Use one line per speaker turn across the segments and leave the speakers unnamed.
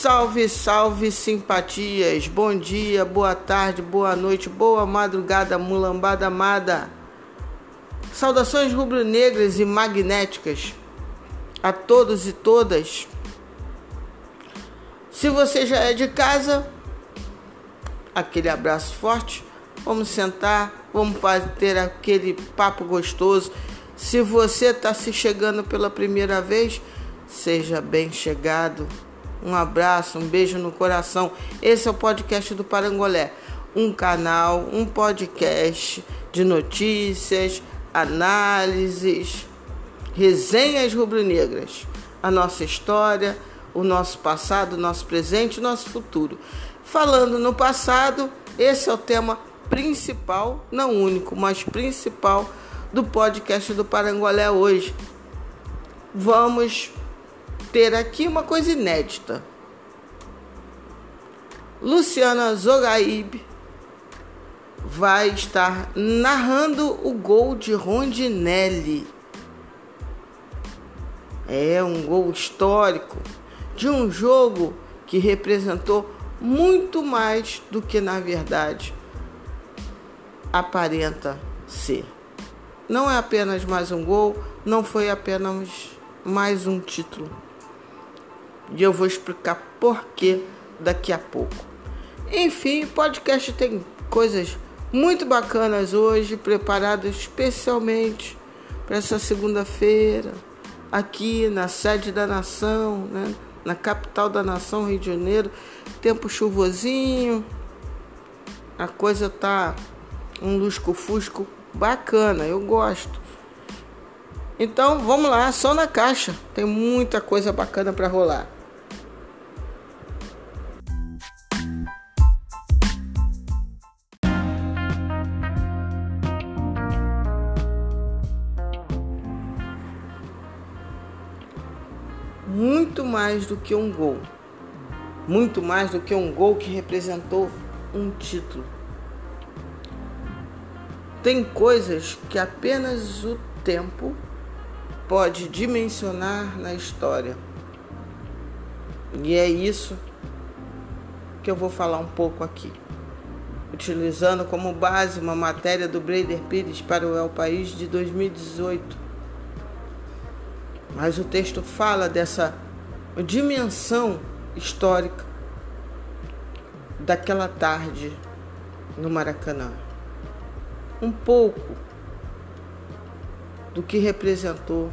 Salve, salve simpatias! Bom dia, boa tarde, boa noite, boa madrugada, mulambada amada. Saudações rubro-negras e magnéticas a todos e todas. Se você já é de casa, aquele abraço forte. Vamos sentar, vamos ter aquele papo gostoso. Se você está se chegando pela primeira vez, seja bem chegado. Um abraço, um beijo no coração. Esse é o podcast do Parangolé, um canal, um podcast de notícias, análises, resenhas rubro-negras, a nossa história, o nosso passado, o nosso presente, o nosso futuro. Falando no passado, esse é o tema principal, não único, mas principal do podcast do Parangolé hoje. Vamos ter aqui uma coisa inédita. Luciana Zogaib vai estar narrando o gol de Rondinelli. É um gol histórico de um jogo que representou muito mais do que na verdade aparenta ser. Não é apenas mais um gol, não foi apenas mais um título. E eu vou explicar por que daqui a pouco. Enfim, o podcast tem coisas muito bacanas hoje, preparadas especialmente para essa segunda-feira, aqui na sede da nação, né? na capital da nação, Rio de Janeiro. Tempo chuvosinho, a coisa tá um lusco-fusco bacana, eu gosto. Então vamos lá, só na caixa, tem muita coisa bacana para rolar. Muito mais do que um gol. Muito mais do que um gol que representou um título. Tem coisas que apenas o tempo pode dimensionar na história. E é isso que eu vou falar um pouco aqui. Utilizando como base uma matéria do Brader Pires para o El País de 2018 mas o texto fala dessa dimensão histórica daquela tarde no Maracanã. Um pouco do que representou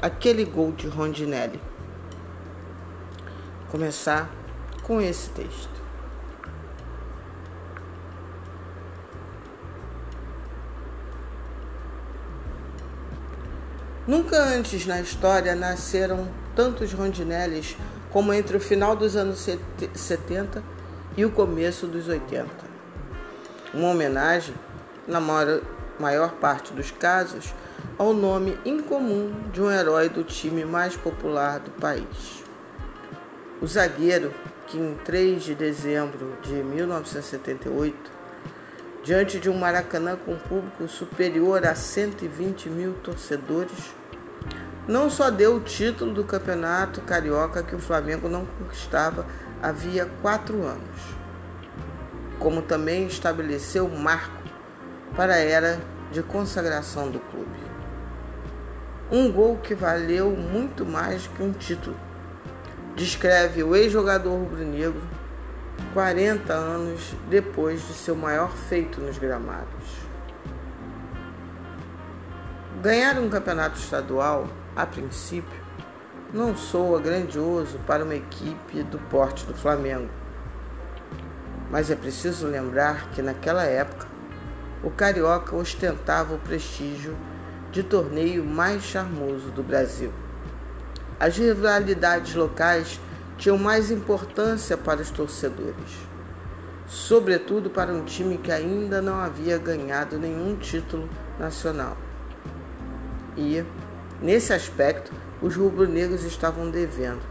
aquele gol de Rondinelli. Começar com esse texto. Nunca antes na história nasceram tantos rondinelles como entre o final dos anos 70 e o começo dos 80. Uma homenagem, na maior, maior parte dos casos, ao nome incomum de um herói do time mais popular do país. O zagueiro, que em 3 de dezembro de 1978, diante de um Maracanã com público superior a 120 mil torcedores, não só deu o título do campeonato carioca que o Flamengo não conquistava havia quatro anos, como também estabeleceu o marco para a era de consagração do clube. Um gol que valeu muito mais que um título, descreve o ex-jogador rubro-negro 40 anos depois de seu maior feito nos gramados. Ganhar um campeonato estadual a princípio, não soa grandioso para uma equipe do porte do Flamengo. Mas é preciso lembrar que naquela época o Carioca ostentava o prestígio de torneio mais charmoso do Brasil. As rivalidades locais tinham mais importância para os torcedores, sobretudo para um time que ainda não havia ganhado nenhum título nacional. E Nesse aspecto, os rubro-negros estavam devendo.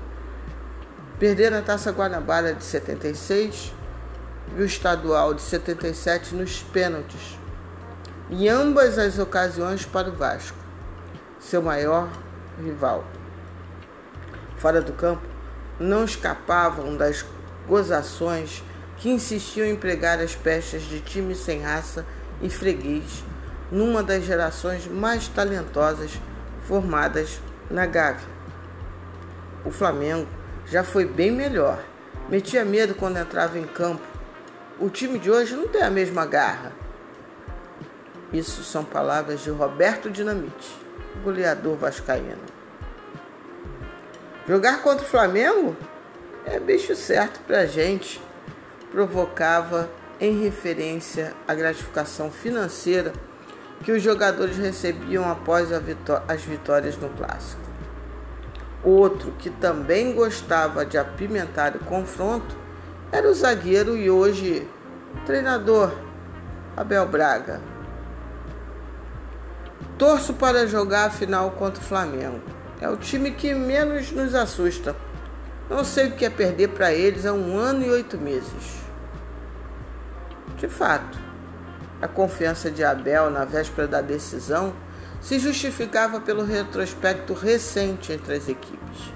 Perderam a Taça Guanabara de 76 e o estadual de 77 nos pênaltis, em ambas as ocasiões para o Vasco, seu maior rival. Fora do campo, não escapavam das gozações que insistiam em pregar as peças de time sem raça e freguês numa das gerações mais talentosas formadas na Gávea. O Flamengo já foi bem melhor. Metia medo quando entrava em campo. O time de hoje não tem a mesma garra. Isso são palavras de Roberto Dinamite, goleador vascaíno. Jogar contra o Flamengo é bicho certo pra gente. Provocava em referência à gratificação financeira que os jogadores recebiam após vitó as vitórias no clássico. Outro que também gostava de apimentar o confronto era o zagueiro e hoje treinador Abel Braga. Torço para jogar a final contra o Flamengo. É o time que menos nos assusta. Não sei o que é perder para eles há um ano e oito meses. De fato, a confiança de Abel na véspera da decisão se justificava pelo retrospecto recente entre as equipes.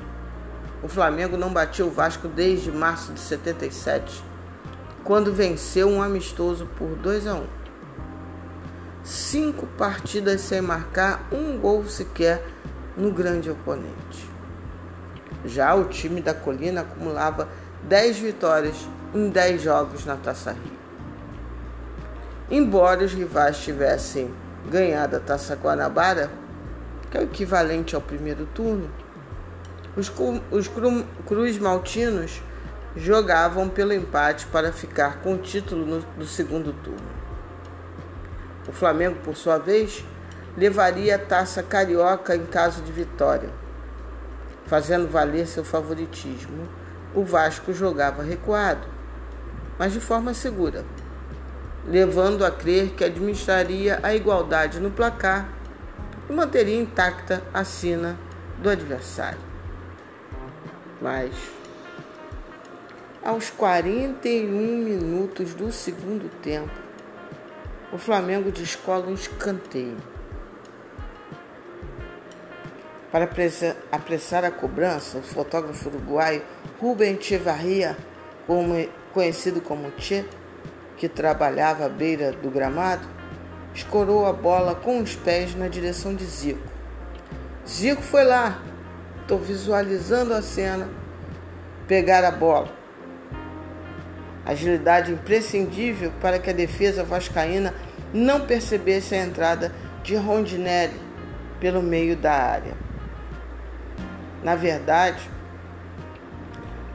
O Flamengo não batia o Vasco desde março de 77, quando venceu um amistoso por 2 a 1. Cinco partidas sem marcar um gol sequer no grande oponente. Já o time da Colina acumulava 10 vitórias em 10 jogos na Taça Rio. Embora os rivais tivessem ganhado a Taça Guanabara, que é o equivalente ao primeiro turno, os, os cru, Cruz Maltinos jogavam pelo empate para ficar com o título no, do segundo turno. O Flamengo, por sua vez, levaria a taça carioca em caso de vitória. Fazendo valer seu favoritismo, o Vasco jogava recuado, mas de forma segura levando a crer que administraria a igualdade no placar e manteria intacta a sina do adversário. Mas, aos 41 minutos do segundo tempo, o Flamengo descola um escanteio. Para apressar a cobrança, o fotógrafo uruguaio Rubem Echevarria, conhecido como Che, que trabalhava à beira do gramado, escorou a bola com os pés na direção de Zico. Zico foi lá, estou visualizando a cena, pegar a bola. Agilidade imprescindível para que a defesa vascaína não percebesse a entrada de Rondinelli pelo meio da área. Na verdade,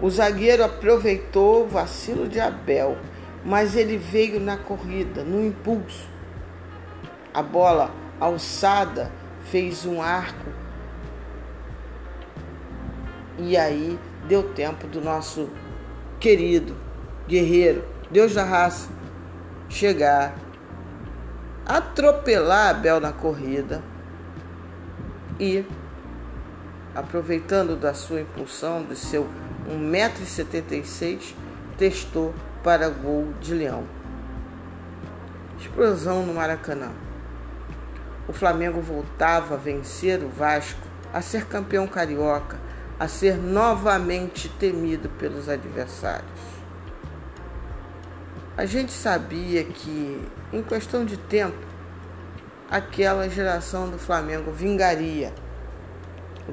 o zagueiro aproveitou o vacilo de Abel mas ele veio na corrida, no impulso. A bola alçada fez um arco e aí deu tempo do nosso querido guerreiro, Deus da raça, chegar, atropelar Abel na corrida e, aproveitando da sua impulsão, de seu 1,76m, testou para gol de Leão. Explosão no Maracanã. O Flamengo voltava a vencer o Vasco, a ser campeão carioca, a ser novamente temido pelos adversários. A gente sabia que, em questão de tempo, aquela geração do Flamengo vingaria,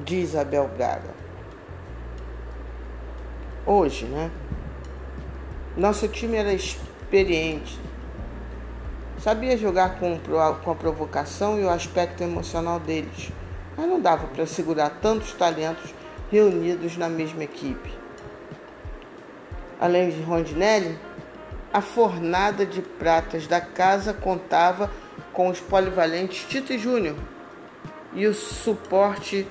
diz Abel Braga. Hoje, né? Nosso time era experiente, sabia jogar com, com a provocação e o aspecto emocional deles, mas não dava para segurar tantos talentos reunidos na mesma equipe. Além de Rondinelli, a fornada de pratas da casa contava com os polivalentes Tito e Júnior e o suporte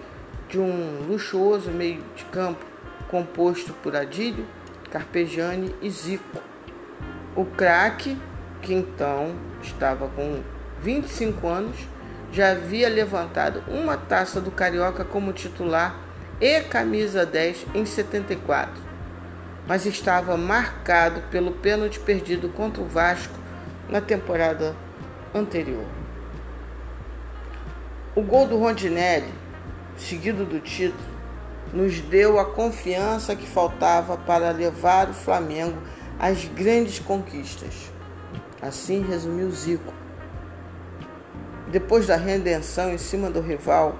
de um luxuoso meio de campo composto por Adílio, Carpegiani e Zico. O craque, que então estava com 25 anos, já havia levantado uma taça do Carioca como titular e camisa 10 em 74, mas estava marcado pelo pênalti perdido contra o Vasco na temporada anterior. O gol do Rondinelli, seguido do título, nos deu a confiança que faltava para levar o Flamengo às grandes conquistas. Assim resumiu Zico. Depois da redenção em cima do rival,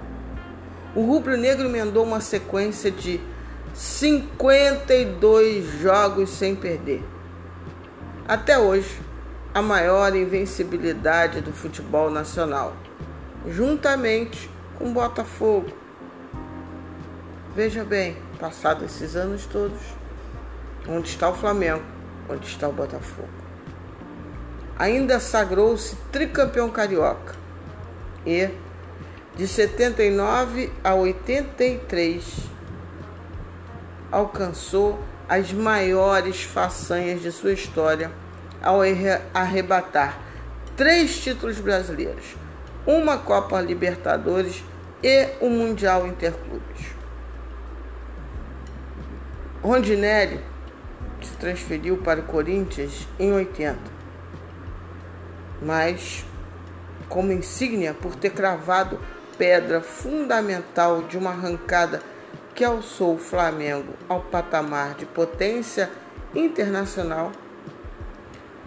o rubro-negro emendou uma sequência de 52 jogos sem perder. Até hoje, a maior invencibilidade do futebol nacional, juntamente com o Botafogo. Veja bem, passados esses anos todos, onde está o Flamengo, onde está o Botafogo. Ainda sagrou-se tricampeão carioca e, de 79 a 83, alcançou as maiores façanhas de sua história ao arrebatar três títulos brasileiros, uma Copa Libertadores e o um Mundial Interclubes. Rondinelli se transferiu para o Corinthians em 80, mas como insígnia por ter cravado pedra fundamental de uma arrancada que alçou o Flamengo ao patamar de potência internacional,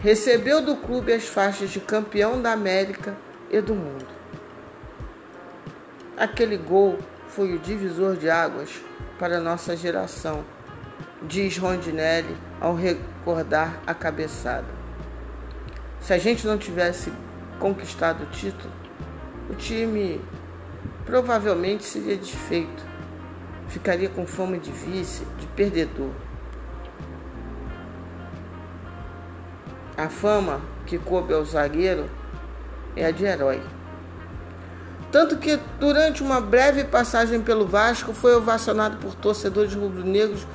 recebeu do clube as faixas de campeão da América e do mundo. Aquele gol foi o divisor de águas para nossa geração, diz Rondinelli ao recordar a cabeçada. Se a gente não tivesse conquistado o título, o time provavelmente seria desfeito ficaria com fome de vice, de perdedor. A fama que coube ao zagueiro é a de herói. Tanto que, durante uma breve passagem pelo Vasco, foi ovacionado por torcedores rubro-negros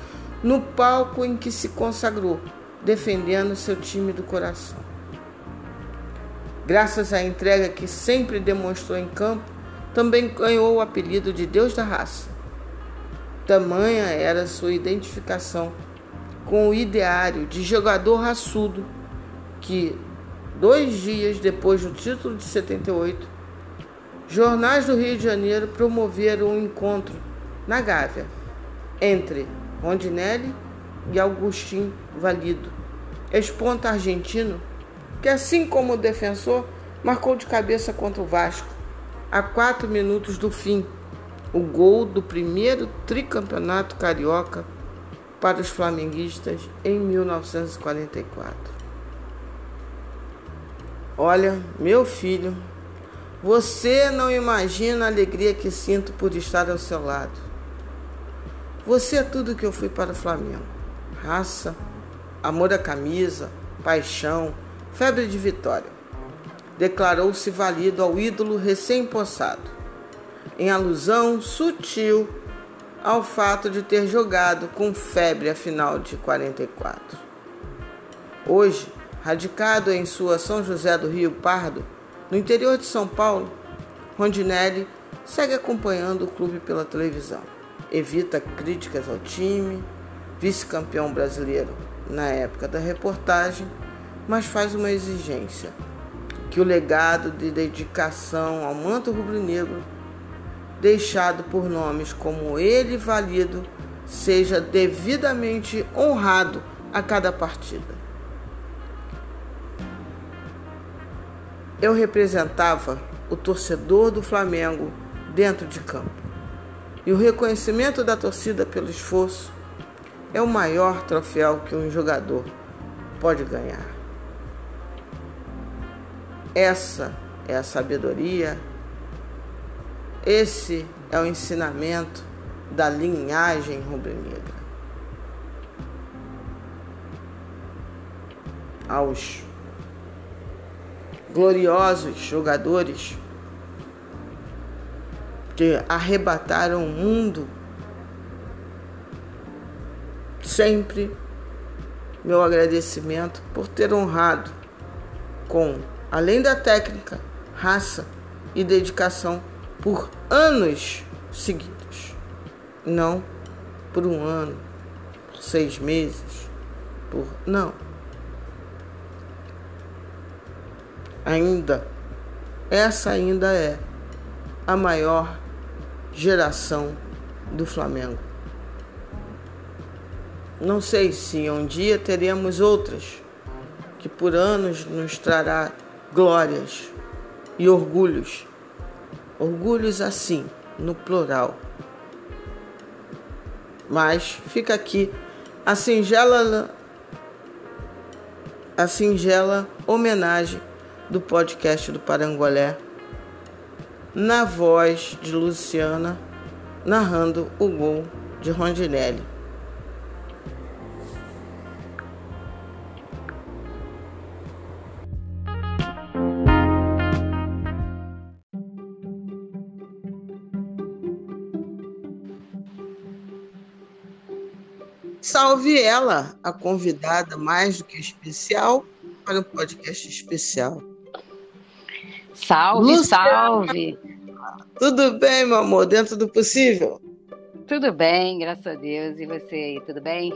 no palco em que se consagrou, defendendo seu time do coração. Graças à entrega que sempre demonstrou em campo, também ganhou o apelido de Deus da Raça. Tamanha era sua identificação com o ideário de jogador raçudo que, dois dias depois do título de 78, jornais do Rio de Janeiro promoveram um encontro na Gávea entre Rondinelli e Augustin Valido, ex-ponta argentino, que assim como o defensor, marcou de cabeça contra o Vasco, a quatro minutos do fim o gol do primeiro tricampeonato carioca para os flamenguistas em 1944. Olha, meu filho, você não imagina a alegria que sinto por estar ao seu lado. Você é tudo que eu fui para o Flamengo: raça, amor à camisa, paixão, febre de vitória. Declarou-se valido ao ídolo recém-possado em alusão sutil ao fato de ter jogado com febre a final de 44. Hoje, radicado em sua São José do Rio Pardo, no interior de São Paulo, Rondinelli segue acompanhando o clube pela televisão. Evita críticas ao time, vice-campeão brasileiro na época da reportagem, mas faz uma exigência: que o legado de dedicação ao manto rubro-negro deixado por nomes como ele valido, seja devidamente honrado a cada partida. Eu representava o torcedor do Flamengo dentro de campo. E o reconhecimento da torcida pelo esforço é o maior troféu que um jogador pode ganhar. Essa é a sabedoria esse é o ensinamento da linhagem rubro-negra. Aos gloriosos jogadores que arrebataram o mundo, sempre meu agradecimento por ter honrado com, além da técnica, raça e dedicação por anos seguidos, não por um ano, por seis meses, por não. Ainda, essa ainda é a maior geração do Flamengo. Não sei se um dia teremos outras, que por anos nos trará glórias e orgulhos. Orgulhos assim, no plural. Mas fica aqui a singela a singela homenagem do podcast do Parangolé na voz de Luciana narrando o gol de Rondinelli. Salve ela, a convidada mais do que especial para um podcast especial.
Salve, Luciana. salve!
Tudo bem, meu amor, dentro do possível?
Tudo bem, graças a Deus. E você, tudo bem?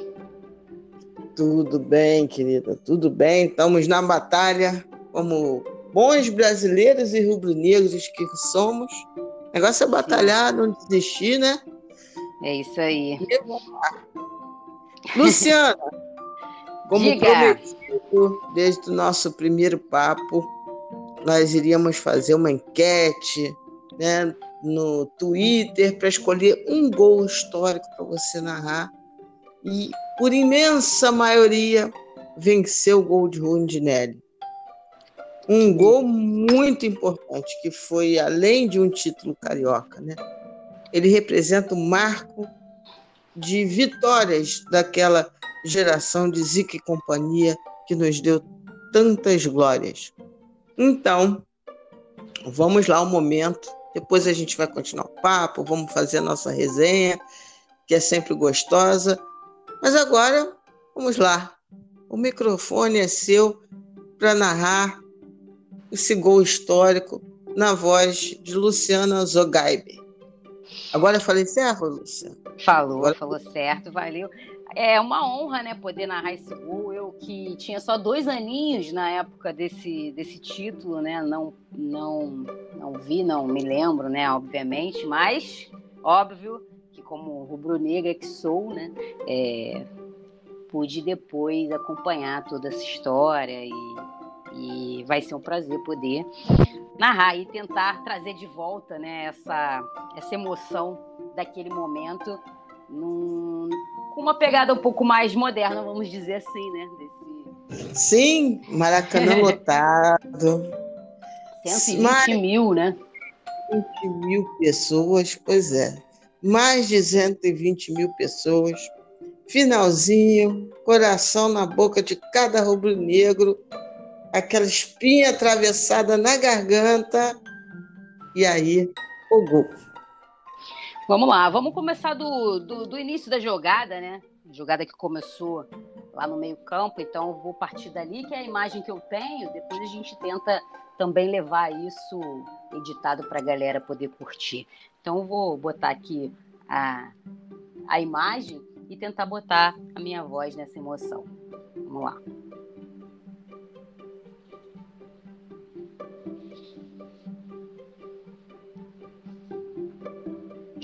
Tudo bem, querida, tudo bem. Estamos na batalha como bons brasileiros e rubro-negros que somos. O negócio é batalhar, Sim. não desistir, né?
É isso aí.
Luciana, como Diga. prometido desde o nosso primeiro papo, nós iríamos fazer uma enquete né, no Twitter para escolher um gol histórico para você narrar. E, por imensa maioria, venceu o gol de Rondinelli. Um gol muito importante, que foi além de um título carioca. Né? Ele representa o marco de vitórias daquela geração de Zica e companhia que nos deu tantas glórias. Então, vamos lá um momento. Depois a gente vai continuar o papo, vamos fazer a nossa resenha, que é sempre gostosa. Mas agora, vamos lá. O microfone é seu para narrar esse gol histórico na voz de Luciana Zogaibe. Agora eu falei certo, Luciana?
Falou, Agora... falou certo, valeu. É uma honra, né, poder narrar esse gol. Eu que tinha só dois aninhos na época desse, desse título, né? Não, não, não vi, não me lembro, né? Obviamente, mas óbvio que como rubro-negra que sou, né? É, pude depois acompanhar toda essa história e, e vai ser um prazer poder narrar e tentar trazer de volta, né? Essa, essa emoção daquele momento num, com uma pegada um pouco mais moderna, vamos dizer assim, né?
Desse... Sim, Maracanã lotado.
120 mais... mil, né?
120 mil pessoas, pois é. Mais de 120 mil pessoas. Finalzinho, coração na boca de cada rubro-negro, aquela espinha atravessada na garganta, e aí o gol.
Vamos lá, vamos começar do, do, do, início da jogada, né? Jogada que começou lá no meio-campo, então vou partir dali, que é a imagem que eu tenho. Depois a gente tenta também levar isso editado para a galera poder curtir. Então vou botar aqui a, a imagem e tentar botar a minha voz nessa emoção. Vamos lá.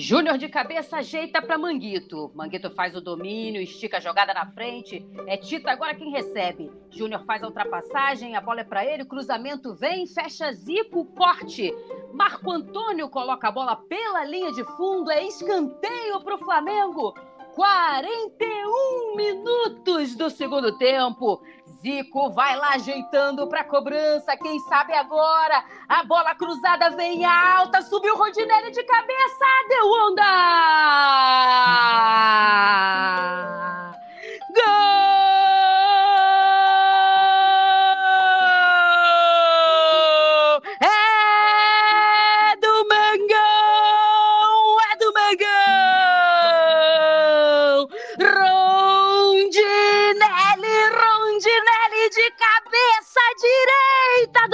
Júnior de cabeça ajeita para Manguito. Manguito faz o domínio, estica a jogada na frente. É Tita agora quem recebe. Júnior faz a ultrapassagem, a bola é para ele, cruzamento vem, fecha Zico, corte. Marco Antônio coloca a bola pela linha de fundo, é escanteio para o Flamengo. 41 minutos do segundo tempo. Zico vai lá ajeitando para cobrança. Quem sabe agora? A bola cruzada vem alta, subiu Rodinelli de cabeça, deu onda! Gol!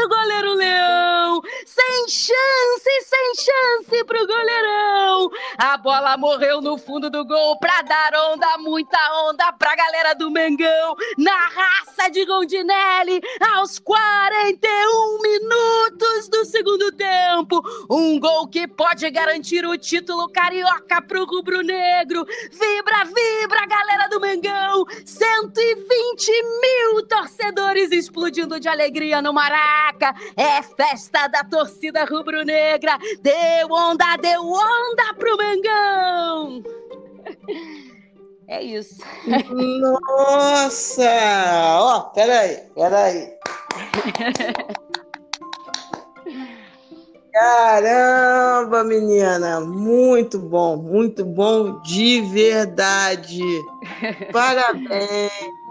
do goleiro Leão! Sem chance, sem chance pro goleirão! A bola morreu no fundo do gol pra dar onda, muita onda pra galera do Mengão. Na raça de Rondinelli, aos 41 minutos do segundo tempo. Um gol que pode garantir o título carioca pro rubro-negro. Vibra, vibra, galera do Mengão. 120 mil torcedores explodindo de alegria no Maraca. É festa da torcida rubro-negra. Deu onda, deu onda pro Mengão. É isso.
Nossa! Ó, oh, peraí, peraí. Caramba, menina! Muito bom, muito bom de verdade. Parabéns,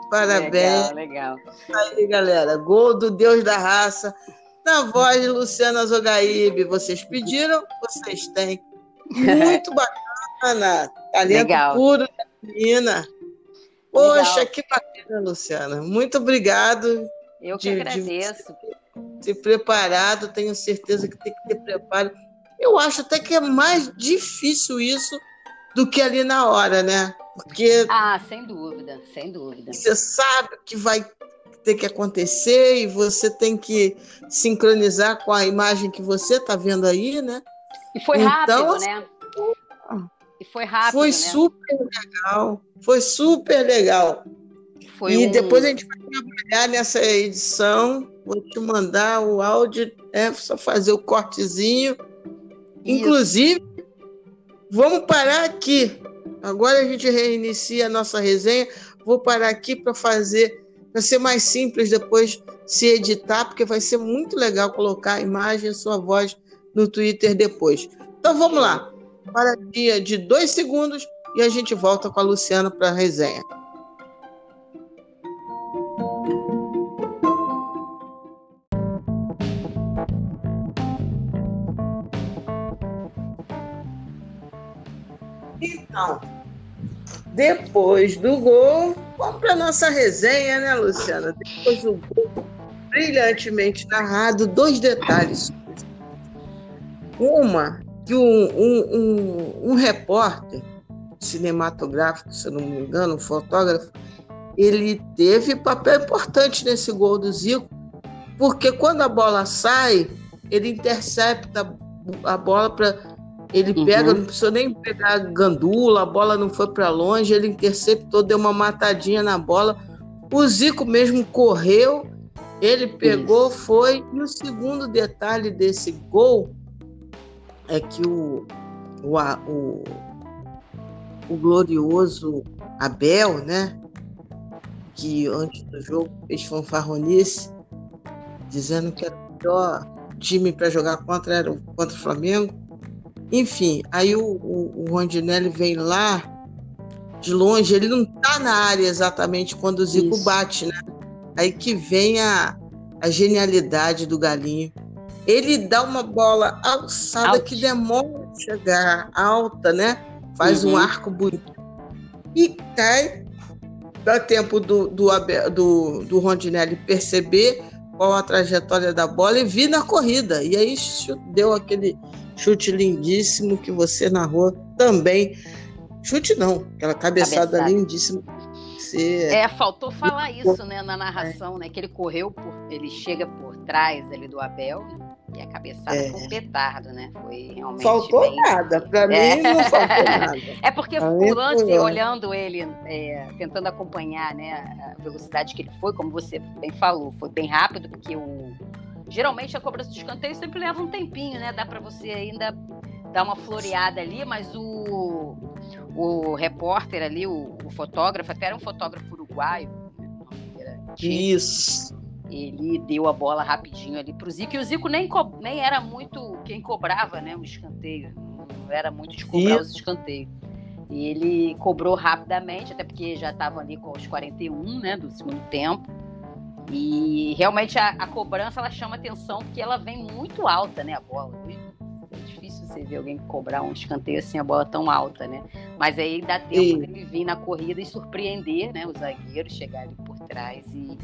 parabéns.
Legal, legal.
Aí, galera, gol do Deus da Raça, na voz de Luciana Zogaíbe. Vocês pediram, vocês têm. Muito bacana. Talento legal. puro da menina. Poxa, legal. que bacana, Luciana. Muito obrigado.
Eu que de, agradeço.
De ser preparado, tenho certeza que tem que ter preparo. Eu acho até que é mais difícil isso do que ali na hora, né? Porque.
Ah, sem dúvida, sem dúvida.
Você sabe que vai ter que acontecer e você tem que sincronizar com a imagem que você está vendo aí, né?
E foi então, rápido, né? E foi rápido.
Foi
né?
super legal. Foi super legal. Foi e um... depois a gente vai trabalhar nessa edição. Vou te mandar o áudio, é só fazer o cortezinho. Isso. Inclusive, vamos parar aqui. Agora a gente reinicia a nossa resenha. Vou parar aqui para fazer, para ser mais simples depois se editar, porque vai ser muito legal colocar a imagem e sua voz no Twitter depois. Então vamos lá. Para dia de dois segundos e a gente volta com a Luciana para a resenha. Então, depois do gol, vamos para nossa resenha, né, Luciana? Depois do gol, brilhantemente narrado, dois detalhes. Uma, que um, um, um, um repórter cinematográfico, se não me engano, um fotógrafo, ele teve papel importante nesse gol do Zico, porque quando a bola sai, ele intercepta a bola para ele uhum. pega, não precisou nem pegar a gandula, a bola não foi para longe, ele interceptou, deu uma matadinha na bola. O Zico mesmo correu, ele pegou, Isso. foi. E o segundo detalhe desse gol é que o, o, o, o glorioso Abel, né? Que antes do jogo fez fanfarronice, dizendo que era o melhor time para jogar contra era contra o Flamengo enfim, aí o, o, o Rondinelli vem lá de longe, ele não tá na área exatamente quando o Zico Isso. bate, né? Aí que vem a, a genialidade do Galinho. Ele dá uma bola alçada que demora a chegar alta, né? Faz uhum. um arco bonito e cai. Dá tempo do, do, do, do Rondinelli perceber qual a trajetória da bola e vir na corrida. E aí deu aquele chute lindíssimo que você narrou também. Chute não, aquela cabeçada, cabeçada. lindíssima.
Você... É, faltou falar isso, né, na narração, né, que ele correu por, ele chega por trás ali do Abel e a cabeçada é. foi um petardo, né? Foi realmente
Faltou
bem...
nada, para é. mim não faltou nada.
É porque o lance, olhando ele, é, tentando acompanhar, né, a velocidade que ele foi, como você bem falou, foi bem rápido porque o Geralmente a cobrança de escanteio sempre leva um tempinho, né? Dá para você ainda dar uma floreada ali, mas o, o repórter ali, o, o fotógrafo, até era um fotógrafo uruguaio.
Né? Isso.
Ele deu a bola rapidinho ali pro Zico, e o Zico nem, nem era muito quem cobrava, né? O escanteio. Não era muito de cobrar Isso. os escanteios. E ele cobrou rapidamente, até porque já estavam ali com os 41, né? Do segundo tempo. E realmente a, a, cobrança ela chama atenção porque ela vem muito alta, né? A bola. É difícil você ver alguém cobrar um escanteio assim, a bola tão alta, né? Mas aí dá tempo e... dele vir na corrida e surpreender, né? O zagueiro chegar ali por trás e,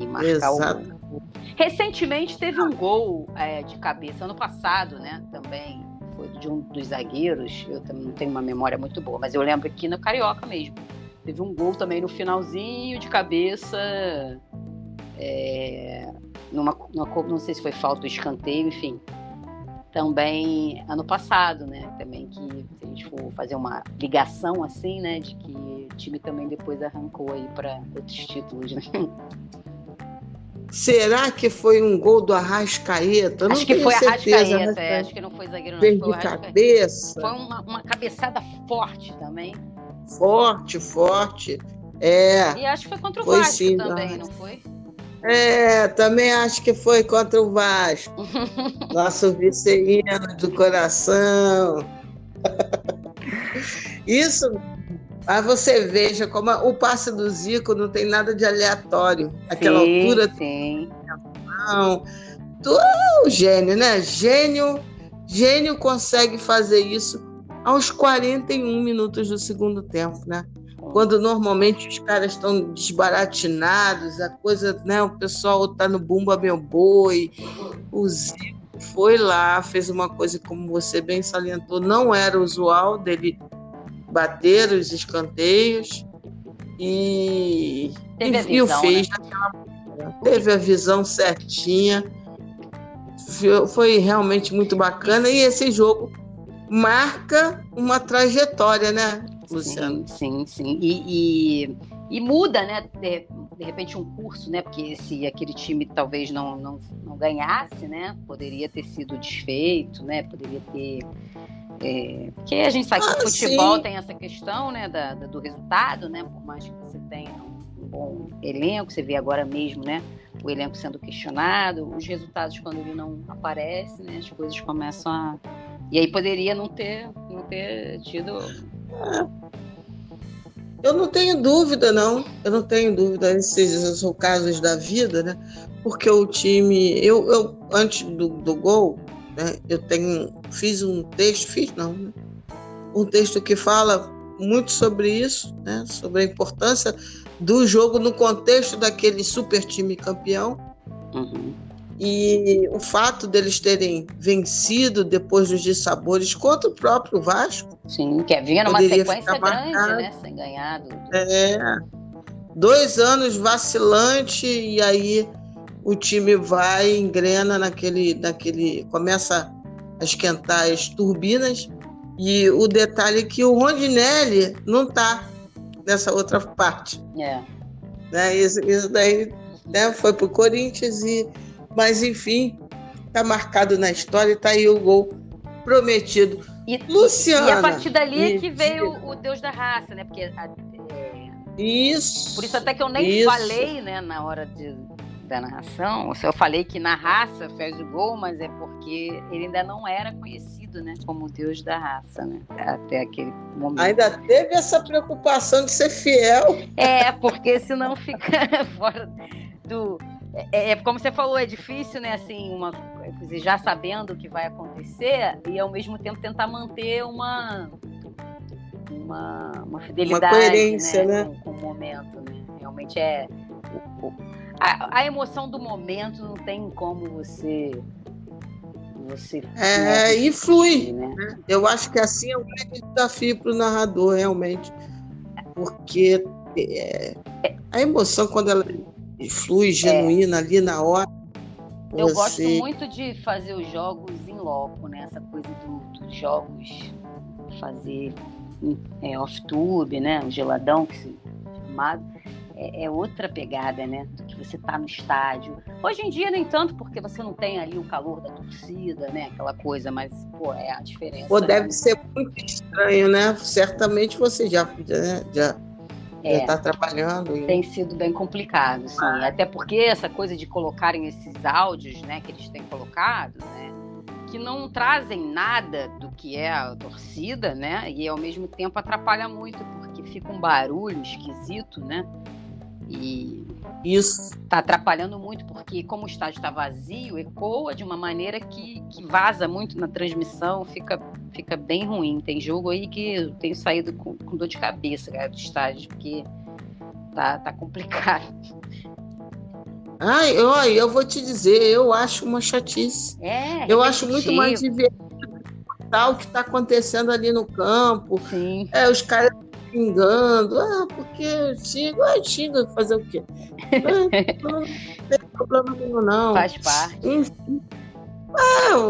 e marcar Exato. o gol. Recentemente teve um gol é, de cabeça, ano passado, né? Também foi de um dos zagueiros. Eu também não tenho uma memória muito boa, mas eu lembro aqui no Carioca mesmo. Teve um gol também no finalzinho de cabeça. É, numa, numa, não sei se foi falta do escanteio, enfim. Também ano passado, né? Também que se a gente for fazer uma ligação assim, né? De que o time também depois arrancou aí para outros títulos, né?
Será que foi um gol do Arrascaeta?
Não acho que foi certeza, Arrascaeta, é, acho que não foi zagueiro não.
Foi de cabeça.
Foi uma, uma cabeçada forte também.
Forte, forte. É.
E acho que foi contra o foi Vasco sim, também, não foi?
É, também acho que foi contra o Vasco. Nosso viceíno do coração. Isso Aí você veja como o passe do Zico não tem nada de aleatório. Aquela sim, altura.
Sim.
Não. Tu é um gênio, né? Gênio, gênio consegue fazer isso aos 41 minutos do segundo tempo, né? Quando normalmente os caras estão desbaratinados, a coisa, né? O pessoal tá no bumba meu boi. O Zico foi lá, fez uma coisa como você bem salientou, não era usual dele bater os escanteios e,
e, visão, e o fez né?
Teve a visão certinha. Foi realmente muito bacana e esse jogo marca uma trajetória, né,
Luciano? Sim, sim, sim. E, e, e muda, né? De, de, repente um curso, né? Porque se aquele time talvez não, não, não ganhasse, né? Poderia ter sido desfeito, né? Poderia ter é, porque a gente sabe que ah, o futebol sim. tem essa questão né, da, da, do resultado, né? Por mais que você tenha um bom elenco, você vê agora mesmo, né? O elenco sendo questionado, os resultados quando ele não aparece, né? As coisas começam a. E aí poderia não ter, não ter tido.
Eu não tenho dúvida, não. Eu não tenho dúvida. Esses são casos da vida, né? Porque o time. Eu, eu antes do, do gol, né? Eu tenho, fiz um texto, fiz não, né? um texto que fala muito sobre isso, né? sobre a importância do jogo no contexto daquele super time campeão.
Uhum.
E o fato deles terem vencido depois dos dissabores contra o próprio Vasco.
Sim, que vinha numa sequência grande, né? Sem ganhar. Do...
É. Dois anos vacilante e aí o time vai, engrena naquele, naquele, começa a esquentar as turbinas. E o detalhe é que o Rondinelli não está nessa outra parte.
É.
Né? Isso, isso daí né, foi para o Corinthians, e, mas enfim, está marcado na história, está aí o gol prometido.
E, Luciana. E a partir dali é que veio o Deus da raça, né? Porque a, é...
Isso.
Por isso até que eu nem isso. falei, né, na hora de, da narração, eu falei que na raça fez o gol, mas é porque ele ainda não era conhecido, né, como o deus da raça, né, até aquele momento.
Ainda teve essa preocupação de ser fiel.
É, porque senão fica fora do é, é, como você falou, é difícil, né? Assim, uma, já sabendo o que vai acontecer e ao mesmo tempo tentar manter uma uma, uma fidelidade,
uma coerência, né?
né? Com, com, o momento, né? Realmente é o, a, a, emoção do momento não tem como você. você
é, né, e flui. Né? Eu acho que assim é um grande desafio para o narrador, realmente. Porque é, a emoção, quando ela flui genuína é. ali na hora.
Eu você... gosto muito de fazer os jogos em loco, né? Essa coisa do, dos jogos fazer é, off-tube, né? O geladão que se chamado é, é, outra pegada, né? Do que você tá no estádio. Hoje em dia, nem tanto, porque você não tem ali o calor da torcida, né? Aquela coisa, mas, pô, é a diferença.
Pô, deve né? ser muito estranho, né? Certamente você já, né? já é, está trabalhando. E...
Tem sido bem complicado, sim. Ah. Até porque essa coisa de colocarem esses áudios, né, que eles têm colocado, né, que não trazem nada do que é a torcida, né, e ao mesmo tempo atrapalha muito porque fica um barulho esquisito, né, e
isso
está atrapalhando muito, porque como o estádio está vazio, ecoa de uma maneira que, que vaza muito na transmissão, fica, fica bem ruim. Tem jogo aí que eu tenho saído com, com dor de cabeça cara, do estádio, porque tá, tá complicado.
Ai, eu, eu vou te dizer, eu acho uma chatice.
É,
eu acho muito mais divertido o que está acontecendo ali no campo.
Sim.
É, os caras xingando. Ah, porque xinga, ah, xinga, fazer o quê? não, não tem problema nenhum, não.
Faz parte.
Enfim.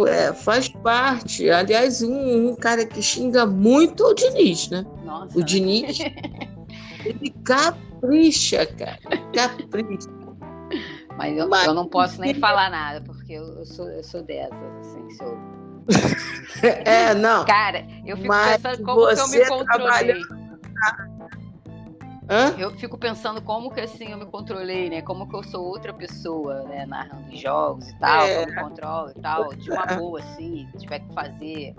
é, faz parte. Aliás, um, um, cara que xinga muito é o Diniz, né?
Nossa.
O Diniz, ele capricha, cara. Capricha.
Mas eu, Mas, eu não posso nem falar nada, porque eu, eu, sou, eu sou dessas, assim, sou.
é, não.
Cara, eu fico pensando como que eu me controlei.
Hã?
Eu fico pensando como que assim eu me controlei, né? Como que eu sou outra pessoa, né? Narrando jogos e tal, é. como controlo e tal, de uma boa, assim, tiver que fazer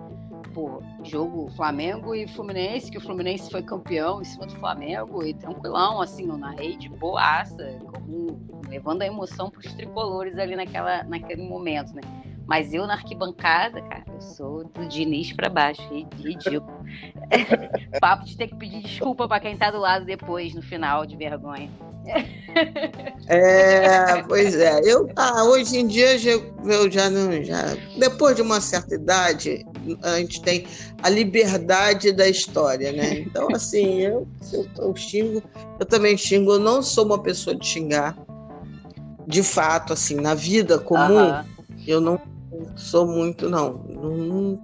pô, jogo Flamengo e Fluminense, que o Fluminense foi campeão em cima do Flamengo, e tranquilão, assim, eu narrei de boaça, como, levando a emoção pros tricolores ali naquela, naquele momento, né? Mas eu na arquibancada, cara, eu sou do Diniz para baixo, ridículo. Papo de ter que pedir desculpa para quem tá do lado depois, no final, de vergonha.
É, pois é. Eu, ah, hoje em dia eu já não. Já, depois de uma certa idade, a gente tem a liberdade da história, né? Então, assim, eu, eu, eu xingo, eu também xingo, eu não sou uma pessoa de xingar. De fato, assim, na vida comum, uh -huh. Eu não sou muito, não. Não,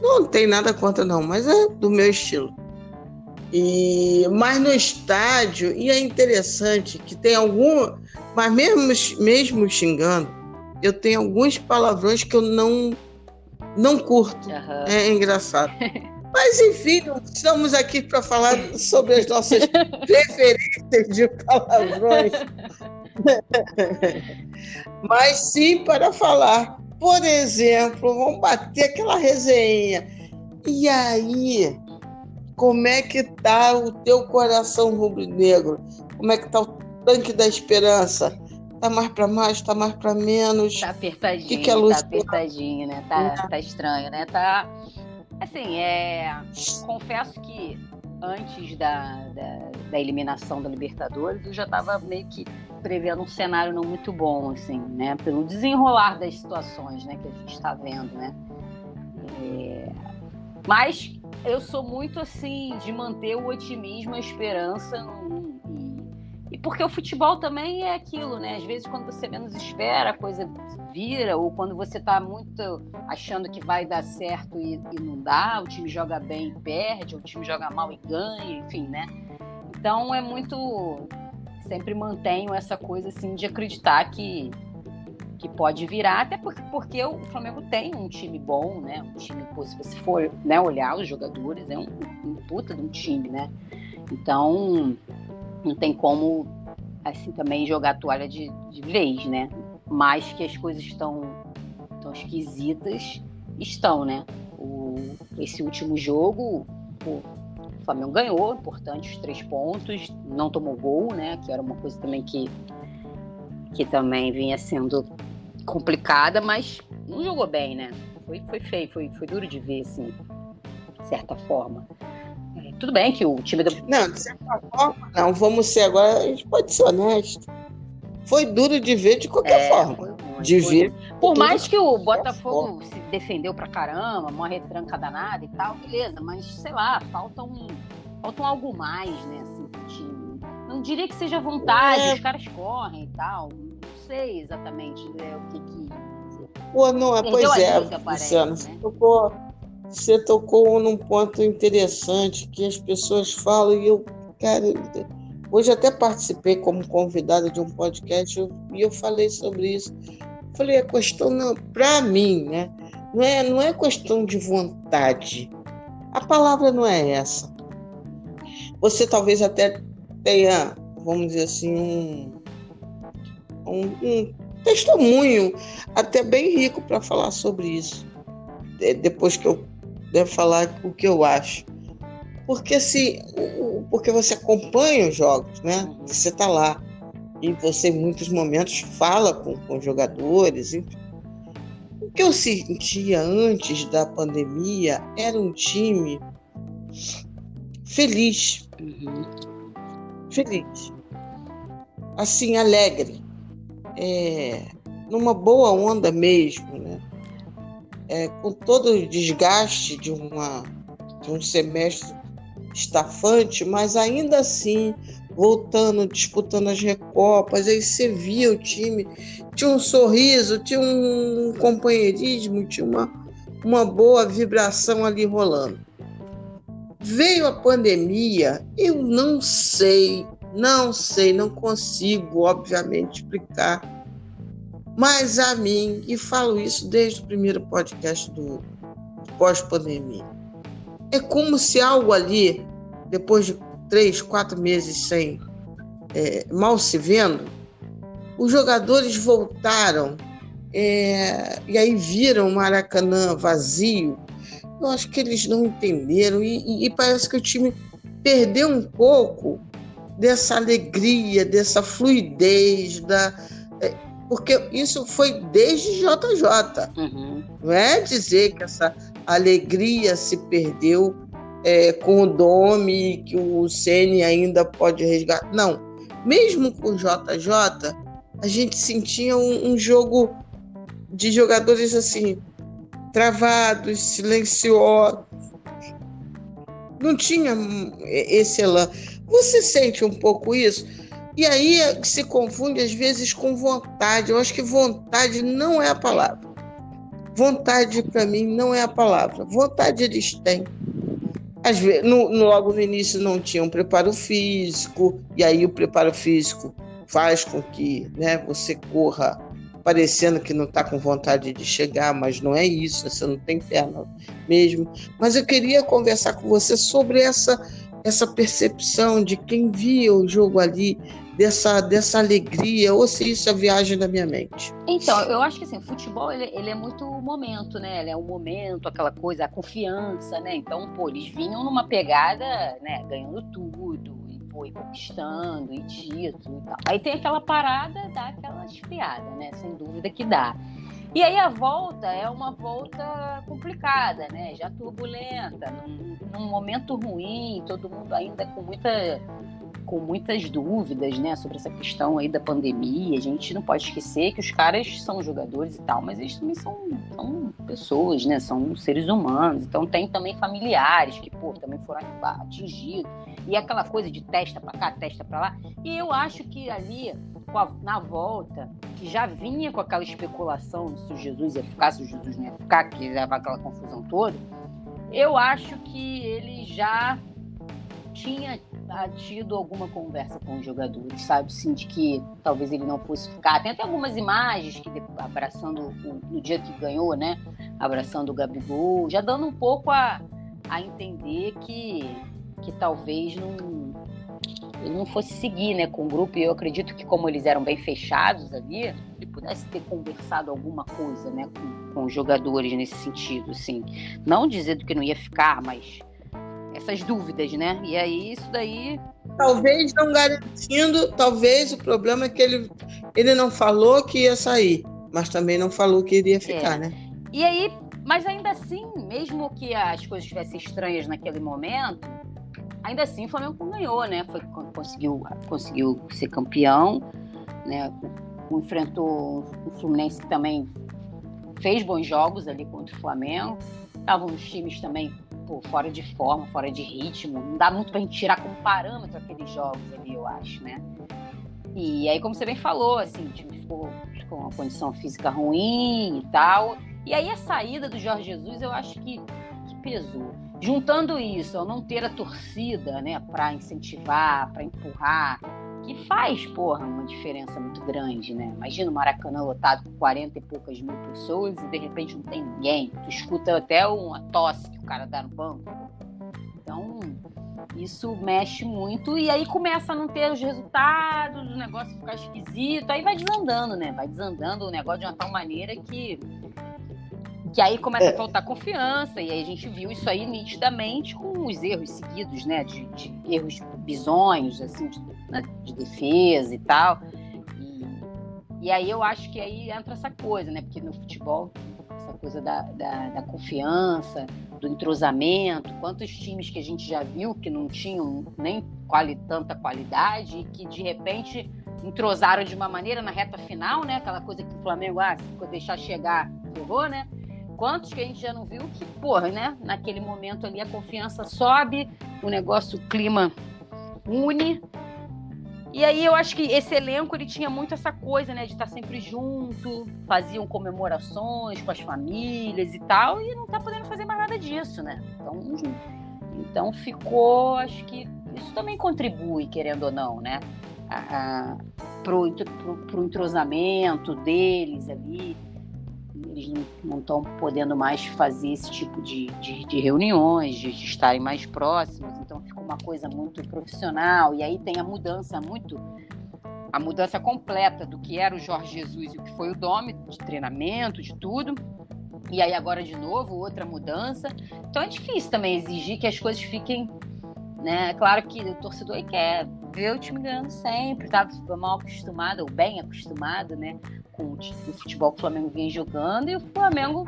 não tem nada contra, não, mas é do meu estilo. E, mas no estádio, e é interessante que tem algum. Mas mesmo, mesmo xingando, eu tenho alguns palavrões que eu não, não curto. Uhum. É engraçado. Mas enfim, estamos aqui para falar sobre as nossas preferências de palavrões. Mas sim para falar, por exemplo, vamos bater aquela resenha. E aí, como é que tá o teu coração rubro-negro? Como é que tá o tanque da esperança? Tá mais para mais, tá mais para menos?
Tá apertadinho, que que é tá apertadinho, né? Tá, é. tá estranho, né? Tá assim, é, confesso que antes da, da, da, eliminação da Libertadores, eu já estava meio que prevendo um cenário não muito bom, assim, né? Pelo desenrolar das situações, né, que a gente está vendo, né? É... Mas eu sou muito assim de manter o otimismo, a esperança no, e, e, porque o futebol também é aquilo, né? Às vezes quando você menos espera, a coisa vira, ou quando você está muito achando que vai dar certo e, e não dá, o time joga bem e perde, o time joga mal e ganha, enfim, né? Então é muito sempre mantenho essa coisa assim de acreditar que que pode virar, até porque, porque o Flamengo tem um time bom, né? Um time, pô, se você for né, olhar os jogadores, é um, um puta de um time, né? Então, não tem como, assim, também jogar a toalha de, de vez, né? Mas que as coisas estão tão esquisitas, estão, né? O, esse último jogo, o Flamengo ganhou, importante, os três pontos, não tomou gol, né? Que era uma coisa também que que também vinha sendo complicada, mas não jogou bem, né? Foi, foi feio, foi, foi duro de ver, assim, de certa forma. É, tudo bem que o time do.
Não, de certa forma, não. Vamos ser agora, a gente pode ser honesto. Foi duro de ver de qualquer é, forma. De ver.
Por mais que o Botafogo forma. se defendeu pra caramba, uma retranca danada e tal, beleza, mas sei lá, falta um. Falta um algo mais, né, assim, pro time. Não diria que seja vontade, é. os caras correm e tal sei exatamente né, o que que.
Pô, não, pois é, Luciano, né? você, tocou, você tocou num ponto interessante que as pessoas falam e eu, cara, hoje até participei como convidada de um podcast e eu falei sobre isso. Falei, a questão não, para mim, né? Não é, não é questão de vontade. A palavra não é essa. Você talvez até tenha, vamos dizer assim, um, um, um testemunho até bem rico para falar sobre isso. Depois que eu devo falar o que eu acho. Porque se porque você acompanha os jogos, né? Você está lá e você em muitos momentos fala com, com jogadores. O que eu sentia antes da pandemia era um time feliz. Uhum. Feliz. Assim, alegre é, numa boa onda mesmo, né? É, com todo o desgaste de, uma, de um semestre estafante, mas ainda assim voltando, disputando as recopas, aí você via o time, tinha um sorriso, tinha um companheirismo, tinha uma, uma boa vibração ali rolando. Veio a pandemia, eu não sei, não sei, não consigo, obviamente, explicar, mas a mim, e falo isso desde o primeiro podcast do pós-pandemia, é como se algo ali, depois de três, quatro meses sem é, mal se vendo, os jogadores voltaram é, e aí viram o Maracanã vazio. Eu acho que eles não entenderam e, e, e parece que o time perdeu um pouco dessa alegria, dessa fluidez, da, é, porque isso foi desde JJ. Uhum. Não é dizer que essa alegria se perdeu é, com o Domi, que o Ceni ainda pode resgatar. Não. Mesmo com o JJ, a gente sentia um, um jogo de jogadores assim, travados, silenciosos. Não tinha esse elan. Você sente um pouco isso? E aí se confunde às vezes com vontade. Eu acho que vontade não é a palavra. Vontade para mim não é a palavra. Vontade eles têm. Às vezes, no, no, logo no início não tinha um preparo físico, e aí o preparo físico faz com que né, você corra parecendo que não está com vontade de chegar, mas não é isso, você não tem perna mesmo. Mas eu queria conversar com você sobre essa, essa percepção de quem via o jogo ali, dessa, dessa alegria, ou se isso é viagem da minha mente?
Então, eu acho que assim, futebol ele, ele é muito momento, né? Ele é o momento, aquela coisa, a confiança, né? Então, pô, eles vinham numa pegada, né, ganhando tudo, e e conquistando, e título e tal. Aí tem aquela parada, dá aquela esfriada, né? Sem dúvida que dá. E aí a volta é uma volta complicada, né? Já turbulenta, num, num momento ruim, todo mundo ainda com muita com muitas dúvidas, né, sobre essa questão aí da pandemia. A gente não pode esquecer que os caras são jogadores e tal, mas eles também são, são pessoas, né, são seres humanos. Então tem também familiares que, pô, também foram atingidos. E aquela coisa de testa para cá, testa para lá. E eu acho que ali, na volta, que já vinha com aquela especulação se o Jesus ia ficar, se o Jesus não ia ficar, que leva aquela confusão toda, eu acho que ele já tinha tido alguma conversa com os jogadores, sabe? Sim, de que talvez ele não fosse ficar. Tem até algumas imagens que abraçando o, no dia que ganhou, né? Abraçando o Gabigol, já dando um pouco a, a entender que, que talvez não, ele não fosse seguir né, com o grupo. E eu acredito que, como eles eram bem fechados ali, ele pudesse ter conversado alguma coisa né, com, com os jogadores nesse sentido. Assim. Não dizendo que não ia ficar, mas essas dúvidas, né? E aí isso daí.
Talvez não garantindo, talvez o problema é que ele, ele não falou que ia sair, mas também não falou que iria ficar, é. né?
E aí, mas ainda assim, mesmo que as coisas estivessem estranhas naquele momento, ainda assim o Flamengo ganhou, né? Foi, conseguiu, conseguiu ser campeão, né? Enfrentou o Fluminense que também fez bons jogos ali contra o Flamengo. Estavam os times também pô, fora de forma, fora de ritmo. Não dá muito pra gente tirar como parâmetro aqueles jogos ali, eu acho, né? E aí, como você bem falou, assim, time ficou com uma condição física ruim e tal. E aí a saída do Jorge Jesus, eu acho que, que pesou. Juntando isso, ao não ter a torcida, né, para incentivar, para empurrar, que faz, porra, uma diferença muito grande, né? Imagina o Maracanã lotado com 40 e poucas mil pessoas e de repente não tem ninguém. Tu escuta até uma tosse que o cara dá no banco. Então, isso mexe muito e aí começa a não ter os resultados, o negócio ficar esquisito, aí vai desandando, né? Vai desandando o negócio de uma tal maneira que que aí começa é. a faltar confiança, e aí a gente viu isso aí nitidamente com os erros seguidos, né? De, de erros bizonhos, assim, de, né? de, defesa e tal. E, e aí eu acho que aí entra essa coisa, né? Porque no futebol, essa coisa da, da, da confiança, do entrosamento, quantos times que a gente já viu que não tinham nem quali, tanta qualidade e que de repente entrosaram de uma maneira na reta final, né? Aquela coisa que o Flamengo, ah, se deixar chegar, ferrou, né? Quantos que a gente já não viu que, porra, né? Naquele momento ali a confiança sobe, o negócio, o clima une. E aí eu acho que esse elenco ele tinha muito essa coisa, né, de estar sempre junto, faziam comemorações com as famílias e tal, e não tá podendo fazer mais nada disso, né? Então, então ficou, acho que isso também contribui, querendo ou não, né? Para o entrosamento deles ali. Eles não estão podendo mais fazer esse tipo de, de, de reuniões, de, de, estarem mais próximos, então fica uma coisa muito profissional. E aí tem a mudança muito. A mudança completa do que era o Jorge Jesus e o que foi o Dome, de treinamento, de tudo. E aí agora de novo, outra mudança. Então é difícil também exigir que as coisas fiquem né? Claro que o torcedor quer ver o time ganhando sempre, tá mal acostumado, ou bem acostumado, né? Com o futebol que o Flamengo vem jogando, e o Flamengo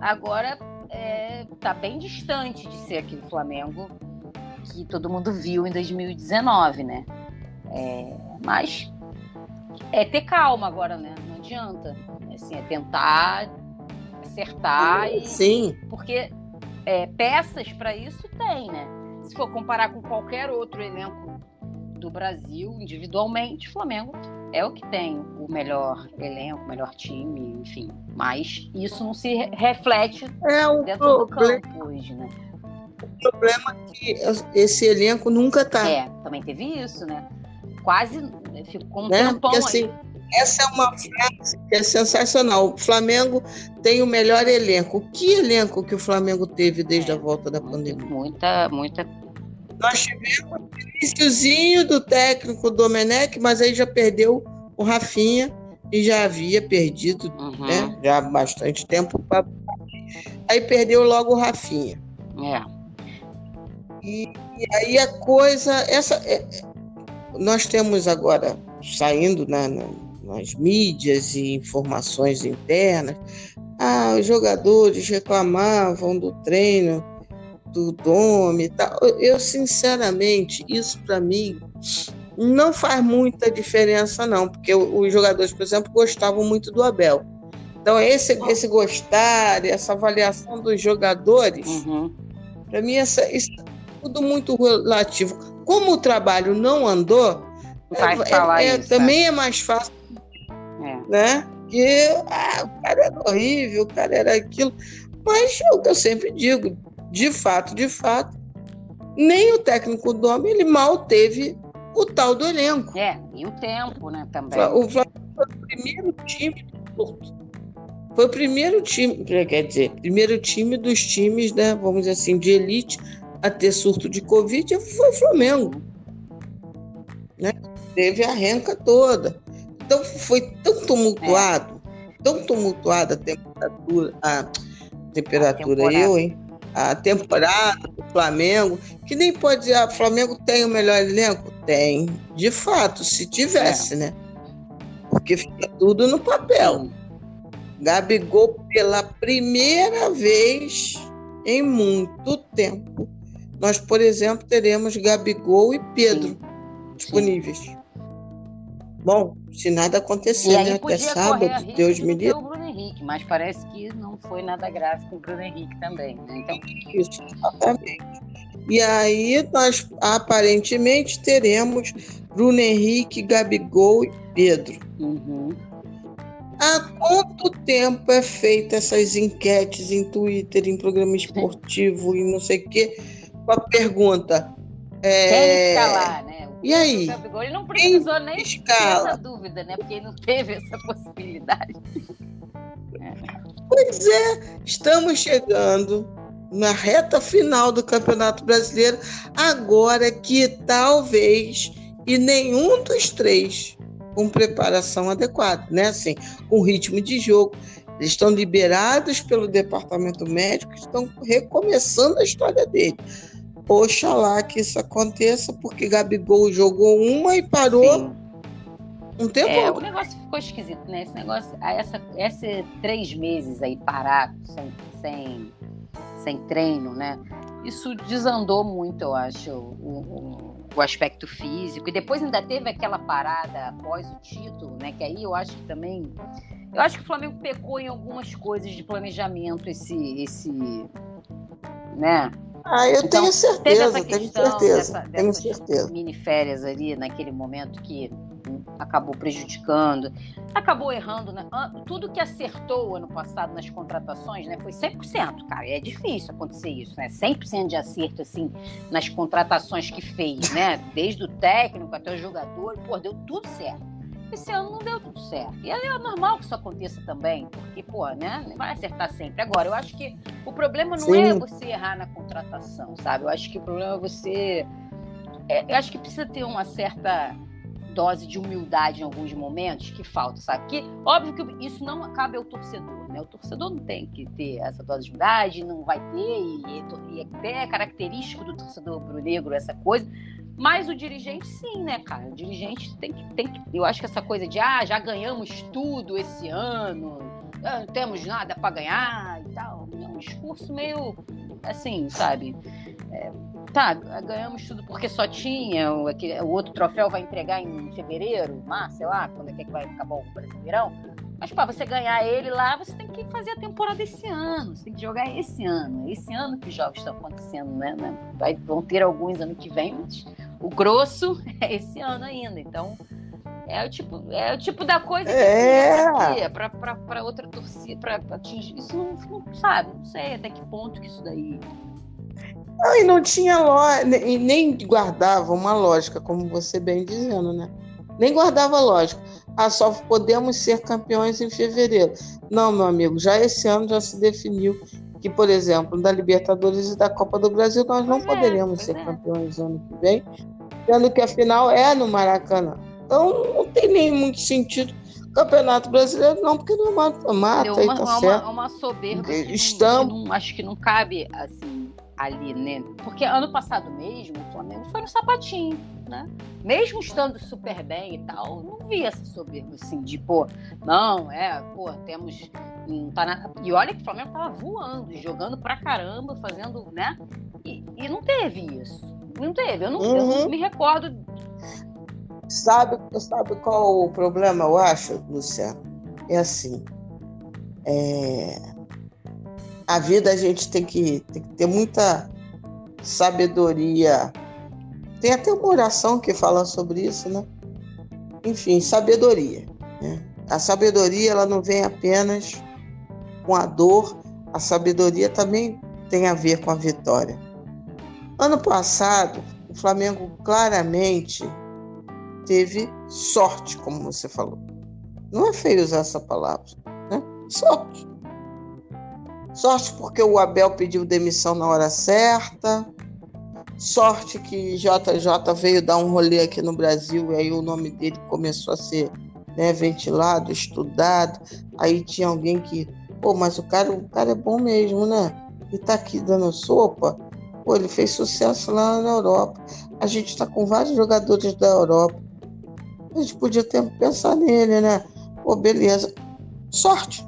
agora é, tá bem distante de ser aquele Flamengo que todo mundo viu em 2019, né? É, mas é ter calma agora, né? Não adianta. Assim, é tentar acertar. E,
Sim.
Porque é, peças para isso tem, né? se for comparar com qualquer outro elenco do Brasil, individualmente, o Flamengo é o que tem o melhor elenco, o melhor time, enfim. Mas isso não se reflete é dentro problema, do campo hoje, né?
O problema é que esse elenco nunca tá.
É, também teve isso, né? Quase ficou um né? tempão
Porque, assim, essa é uma frase que é sensacional. O Flamengo tem o melhor elenco. Que elenco que o Flamengo teve desde é, a volta da pandemia?
Muita, muita.
Nós tivemos o iníciozinho do técnico Domenech, mas aí já perdeu o Rafinha e já havia perdido uhum. né, já há bastante tempo. Aí perdeu logo o Rafinha.
É.
E, e aí a coisa. essa é, Nós temos agora saindo na, na nas mídias e informações internas, ah, os jogadores reclamavam do treino do Dome e tal. Eu, sinceramente, isso para mim não faz muita diferença, não, porque os jogadores, por exemplo, gostavam muito do Abel. Então, esse, esse gostar, essa avaliação dos jogadores, uhum. para mim, essa, isso é tudo muito relativo. Como o trabalho não andou,
é, falar
é,
isso,
também é. é mais fácil é. né? Que ah, o cara era horrível, o cara era aquilo. Mas é o que eu sempre digo, de fato, de fato, nem o técnico do homem ele mal teve o tal do elenco.
É, e o tempo, né, também.
O Flamengo foi o primeiro time do foi o primeiro time, quer dizer, primeiro time dos times, né, vamos dizer assim, de elite a ter surto de Covid foi o Flamengo. Né? Teve a renca toda. Então foi tão tumultuado, é. tão tumultuada a temperatura, a temperatura, a eu, hein? A temporada do Flamengo, que nem pode dizer, ah, o Flamengo tem o melhor elenco? Tem, de fato, se tivesse, é. né? Porque fica tudo no papel. Gabigol, pela primeira vez em muito tempo, nós, por exemplo, teremos Gabigol e Pedro Sim. disponíveis. Sim. Bom, se nada acontecer, né? Até sábado, Deus me livre.
O mas parece que não foi nada grave com o Bruno Henrique também. Né? Então...
Isso, exatamente. E aí nós aparentemente teremos Bruno Henrique, Gabigol e Pedro.
Uhum.
Há quanto tempo é feita essas enquetes em Twitter, em programa esportivo e não sei o quê, com a pergunta.
É... Quem escalar, né?
E aí?
Gabigol, ele não precisou nem escala? essa dúvida, né? Porque ele não teve essa possibilidade.
Pois é, estamos chegando na reta final do Campeonato Brasileiro, agora que talvez e nenhum dos três com preparação adequada, né? Assim, com ritmo de jogo. Eles estão liberados pelo departamento médico, estão recomeçando a história dele. Oxalá que isso aconteça, porque Gabigol jogou uma e parou Sim. Um tempo.
É, o negócio ficou esquisito, né? Esse negócio, essa, esse três meses aí parado, sem, sem, sem treino, né? Isso desandou muito, eu acho, o, o, o aspecto físico. E depois ainda teve aquela parada após o título, né? Que aí eu acho que também. Eu acho que o Flamengo pecou em algumas coisas de planejamento, esse. esse né?
Ah, eu então, tenho certeza, tenho certeza.
Dessa,
tenho certeza.
mini férias ali naquele momento que acabou prejudicando, acabou errando. Né? Tudo que acertou ano passado nas contratações né, foi 100%, cara. E é difícil acontecer isso, né? 100% de acerto, assim, nas contratações que fez, né? Desde o técnico até o jogador, pô, deu tudo certo. Esse ano não deu tudo certo. E é normal que isso aconteça também, porque, pô, né? Vai acertar sempre. Agora, eu acho que o problema não Sim. é você errar na contratação, sabe? Eu acho que o problema é você. É, eu acho que precisa ter uma certa dose de humildade em alguns momentos que falta, sabe? Que, óbvio que isso não cabe ao torcedor, né? O torcedor não tem que ter essa dose de humildade, não vai ter, e, e até é característico do torcedor rubro-negro essa coisa, mas o dirigente, sim, né, cara? O dirigente tem que, tem que. Eu acho que essa coisa de, ah, já ganhamos tudo esse ano, ah, não temos nada para ganhar e tal. É um discurso meio assim, sabe? É, tá, ganhamos tudo porque só tinha, o, o outro troféu vai entregar em fevereiro, março, sei lá, quando é que vai acabar o Brasileirão. Mas para você ganhar ele lá, você tem que fazer a temporada esse ano, você tem que jogar esse ano. Esse ano que os jogos estão acontecendo, né? né? Vai, vão ter alguns ano que vem, mas o grosso é esse ano ainda. Então, é o tipo, é o tipo da coisa que é para outra torcida, para atingir. Isso não, não, sabe, não sei até que ponto que isso daí.
Não, e não tinha lógica, nem guardava uma lógica, como você bem dizendo, né? Nem guardava lógica. Ah, só podemos ser campeões em fevereiro. Não, meu amigo, já esse ano já se definiu que, por exemplo, da Libertadores e da Copa do Brasil, nós não poderemos é, poderíamos ser é. campeões ano que vem, sendo que a final é no Maracanã. Então, não tem nem muito sentido Campeonato Brasileiro, não, porque não é mata-mata.
Uma,
tá
uma,
certo.
uma soberba que, Estamos... que não, acho que não cabe assim ali, né? Porque ano passado mesmo, o Flamengo foi no sapatinho, né? Mesmo estando super bem e tal, não vi essa soberba assim, de, pô, não, é, pô, temos. Tá na... E olha que o Flamengo tava voando, jogando pra caramba, fazendo, né? E, e não teve isso. Não teve. Eu não, uhum. eu não uhum. me recordo
Sabe, sabe qual o problema, eu acho, Luciano? É assim. É... A vida a gente tem que, tem que ter muita sabedoria. Tem até uma oração que fala sobre isso, né? Enfim, sabedoria. Né? A sabedoria ela não vem apenas com a dor, a sabedoria também tem a ver com a vitória. Ano passado, o Flamengo claramente teve sorte, como você falou. Não é feio usar essa palavra, né? Sorte. Sorte porque o Abel pediu demissão na hora certa. Sorte que JJ veio dar um rolê aqui no Brasil e aí o nome dele começou a ser né, ventilado, estudado. Aí tinha alguém que, pô, mas o cara, o cara é bom mesmo, né? E tá aqui dando sopa. Pô, ele fez sucesso lá na Europa. A gente está com vários jogadores da Europa a gente podia ter pensar nele, né? Pô, beleza. Sorte,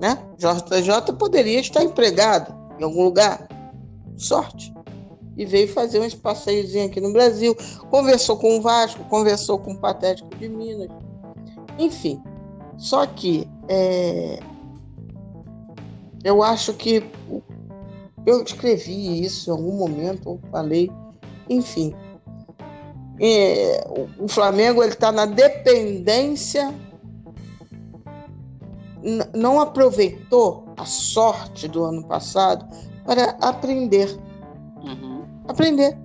né? JJ poderia estar empregado em algum lugar. Sorte. E veio fazer um passeiozinho aqui no Brasil. Conversou com o Vasco, conversou com o Patético de Minas. Enfim. Só que é... eu acho que eu escrevi isso em algum momento, eu falei, enfim, é, o Flamengo ele está na dependência, não aproveitou a sorte do ano passado para aprender. Uhum. Aprender.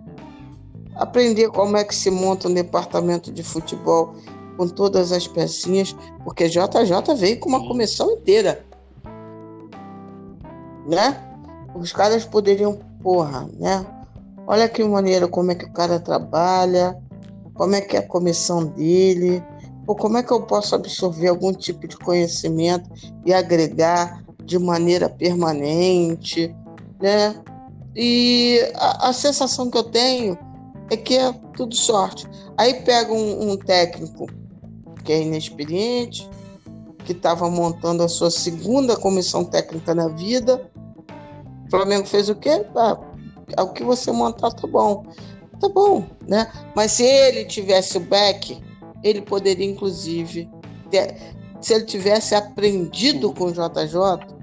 Aprender como é que se monta um departamento de futebol com todas as pecinhas, porque JJ veio com uma comissão inteira. Né? Os caras poderiam, porra, né? Olha que maneira como é que o cara trabalha, como é que é a comissão dele, ou como é que eu posso absorver algum tipo de conhecimento e agregar de maneira permanente, né? E a, a sensação que eu tenho é que é tudo sorte. Aí pega um, um técnico que é inexperiente, que estava montando a sua segunda comissão técnica na vida. O Flamengo fez o quê? Ah, é o que você montar tá bom. tá bom, né? Mas se ele tivesse o back, ele poderia, inclusive, ter, se ele tivesse aprendido com o JJ,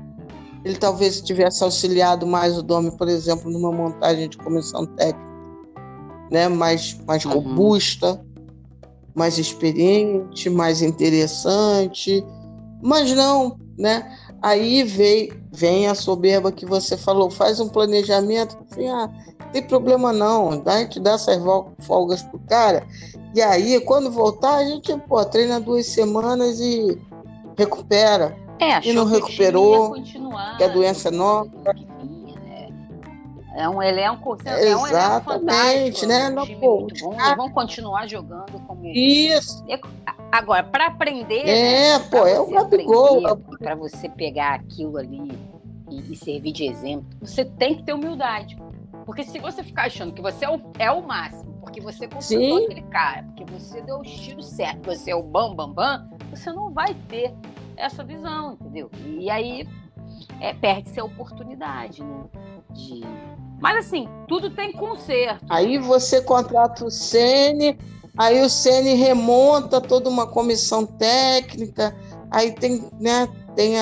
ele talvez tivesse auxiliado mais o Domi, por exemplo, numa montagem de comissão técnica, né? mais, mais uhum. robusta, mais experiente, mais interessante. Mas não, né? Aí vem, vem a soberba que você falou, faz um planejamento, assim, ah, tem problema não, a gente dá essas folgas pro cara, e aí, quando voltar, a gente, pô, treina duas semanas e recupera.
É,
e não recuperou, que a doença é nova.
Né? É um elenco, é um
Exatamente, né?
Não, pô, muito bom, cara... vão continuar jogando como.
Isso.
Agora, para aprender.
É,
né,
pô, é o Gabigol.
Para você pegar aquilo ali e, e, servir de exemplo, você tem que ter humildade. Porque se você ficar achando que você é o, é o máximo, porque você conseguiu aquele cara, porque você deu os tiros certos, você é o bam, bam, bam, você não vai ter essa visão, entendeu? E aí é, perde-se a oportunidade, né? De... Mas assim, tudo tem conserto.
Aí você contrata o Sene, aí o Sene remonta toda uma comissão técnica, aí tem, né, tem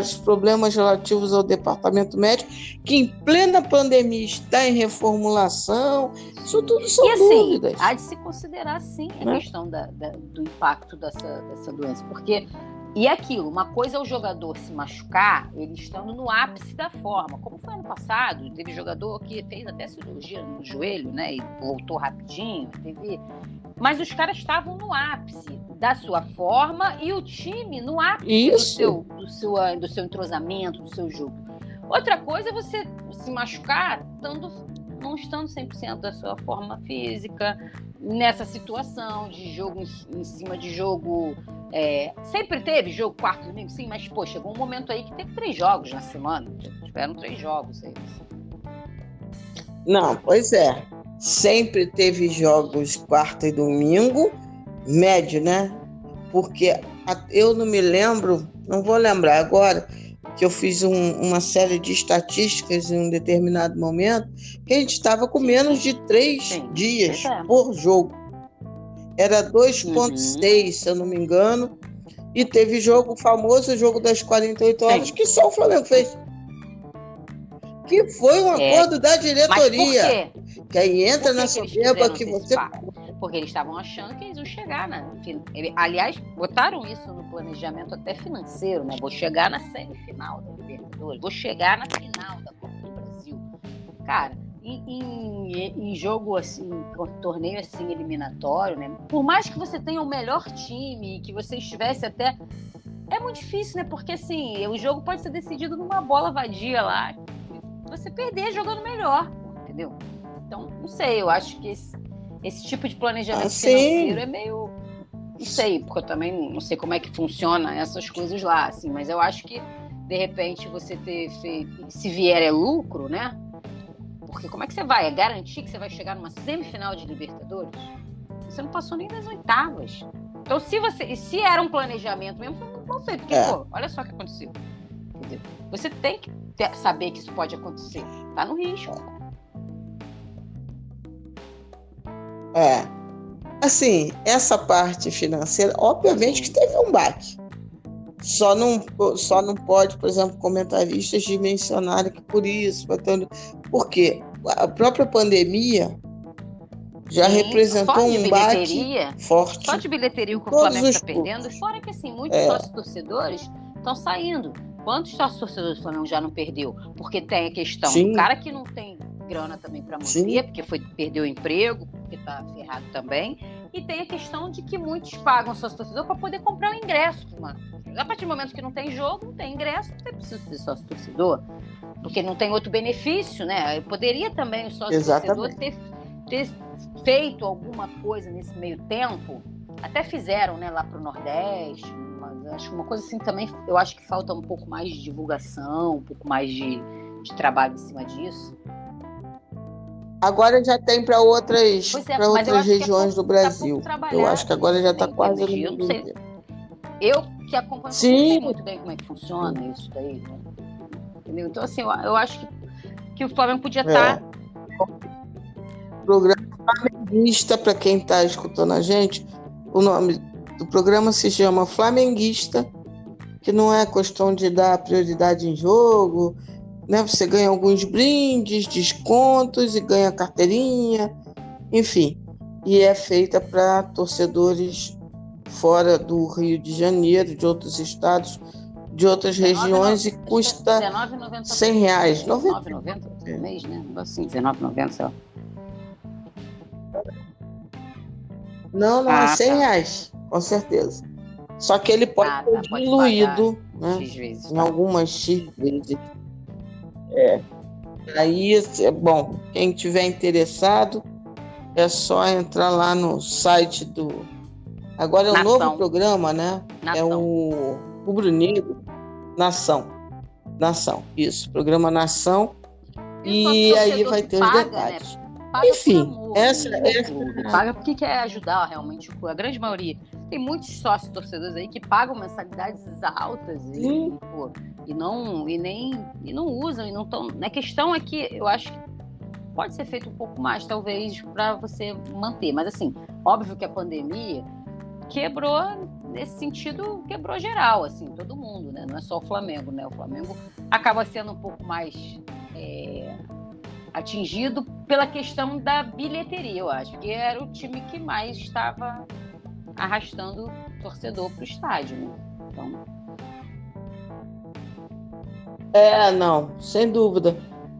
os problemas relativos ao departamento médico, que em plena pandemia está em reformulação. Isso tudo são e, assim, dúvidas.
Há de se considerar, sim, a né? questão da, da, do impacto dessa, dessa doença, porque e aquilo, uma coisa é o jogador se machucar, ele estando no ápice da forma. Como foi ano passado, teve jogador que fez até cirurgia no joelho, né? E voltou rapidinho. Teve... Mas os caras estavam no ápice da sua forma e o time no ápice do seu, do, seu, do seu entrosamento, do seu jogo. Outra coisa é você se machucar estando, não estando 100% da sua forma física, nessa situação de jogo em, em cima de jogo é, sempre teve jogo quarto domingo, sim, mas pô, chegou um momento aí que teve três jogos na semana. Tiveram três jogos aí.
Não, pois é. Sempre teve jogos quarta e domingo, médio, né? Porque eu não me lembro, não vou lembrar agora, que eu fiz um, uma série de estatísticas em um determinado momento, que a gente estava com menos de três Sim, dias é. por jogo. Era 2,6, uhum. se eu não me engano. E teve jogo famoso, jogo das 48 horas, Sim. que só o Flamengo fez. Que foi um é. acordo da diretoria. Que aí entra na soberba que você.
Porque eles estavam achando que eles iam chegar, né? Aliás, botaram isso no planejamento até financeiro, né? Vou chegar na semifinal da Libertadores, vou chegar na final da Copa do Brasil. Cara, em, em, jogo assim, torneio assim eliminatório, né? Por mais que você tenha o melhor time, que você estivesse até é muito difícil, né? Porque assim, o jogo pode ser decidido numa bola vadia lá, você perder jogando melhor, entendeu? Então, não sei, eu acho que esse, esse tipo de planejamento ah, financeiro é meio não sei, porque eu também não sei como é que funciona essas coisas lá, assim, mas eu acho que de repente você ter feito, se vier é lucro, né? Porque como é que você vai? É garantir que você vai chegar numa semifinal de Libertadores? Você não passou nem das oitavas. Então, se você. Se era um planejamento mesmo, foi mal feito. Porque, é. pô, olha só o que aconteceu. Entendeu? Você tem que ter, saber que isso pode acontecer. Tá no risco.
É. Assim, essa parte financeira, obviamente que teve um baque. Só não, só não pode, por exemplo, comentaristas dimensionarem que por isso, porque a própria pandemia já Sim, representou um baque forte.
Só de bilheteria que o Flamengo está perdendo, fora que assim, muitos é. sócios torcedores estão saindo. Quantos sócios torcedores do Flamengo já não perdeu? Porque tem a questão Sim. do cara que não tem grana também para manter, Sim. porque foi perdeu o emprego, porque está ferrado também. E tem a questão de que muitos pagam sócio torcedor para poder comprar o ingresso, mano. A partir do momento que não tem jogo, não tem ingresso, não tem preciso de sócio torcedor, porque não tem outro benefício, né? Eu poderia também o sócio torcedor ter, ter feito alguma coisa nesse meio tempo. Até fizeram, né, lá para o Nordeste, mas acho que uma coisa assim também, eu acho que falta um pouco mais de divulgação, um pouco mais de, de trabalho em cima disso.
Agora já tem para outras, é, outras é regiões é do Brasil. eu acho que agora já está quase no
Eu que acompanho, Sim. não sei muito bem como é que funciona isso daí. Né? Entendeu? Então, assim, eu, eu, acho que, que o Flamengo podia estar. Tá...
É. Programa Flamenguista, para quem está escutando a gente, o nome do programa se chama Flamenguista, que não é questão de dar prioridade em jogo, né? Você ganha alguns brindes, descontos e ganha carteirinha, enfim. E é feita para torcedores fora do Rio de Janeiro, de outros estados, de outras regiões e custa 100 reais.
19,90 por mês, né? Assim, R$19,90, sei lá.
Não, não, é ah, é 100 tá. reais, com certeza. Só que ele pode ah, ser tá, diluído né, vezes, em tá. algumas X vezes. É. Aí, é bom, quem tiver interessado, é só entrar lá no site do. Agora é um Nação. novo programa, né? É Nação. É o Rubro Negro Nação. Nação, isso. Programa Nação. E, e aí vai ter paga, os né? detalhes. Né? Enfim, amor, essa, essa...
Paga porque quer ajudar realmente a grande maioria. Tem muitos sócios torcedores aí que pagam mensalidades altas e, pô, e não e nem e não usam e não estão. A questão é que eu acho que pode ser feito um pouco mais, talvez, para você manter. Mas assim, óbvio que a pandemia quebrou nesse sentido quebrou geral, assim, todo mundo, né? Não é só o Flamengo, né? O Flamengo acaba sendo um pouco mais é, atingido pela questão da bilheteria, eu acho, que era o time que mais estava arrastando torcedor para o estádio, né? Então.
É, não, sem dúvida.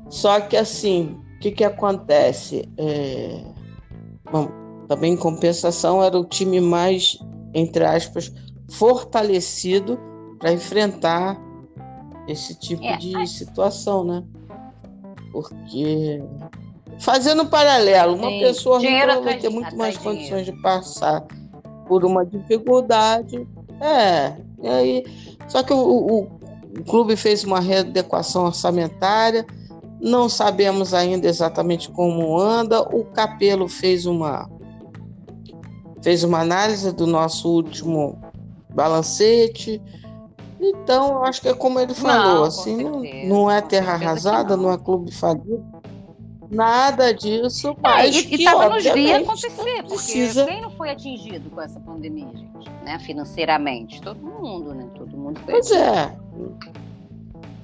Só que assim, o que, que acontece? É... Bom, também em compensação era o time mais, entre aspas, fortalecido para enfrentar esse tipo é, de situação, né? Porque fazendo paralelo, uma Sim. pessoa vai ter muito mais condições de passar por uma dificuldade. É, e aí, só que o, o, o clube fez uma readequação orçamentária, não sabemos ainda exatamente como anda. O Capelo fez uma fez uma análise do nosso último balancete então, acho que é como ele falou, não, assim, não, não, é terra arrasada, não. não. é clube falido, nada disso, mas é, e,
estava nos via acontecer, precisa... porque quem não foi atingido com essa pandemia, gente, né, financeiramente? Todo mundo, né? Todo mundo foi
Pois é.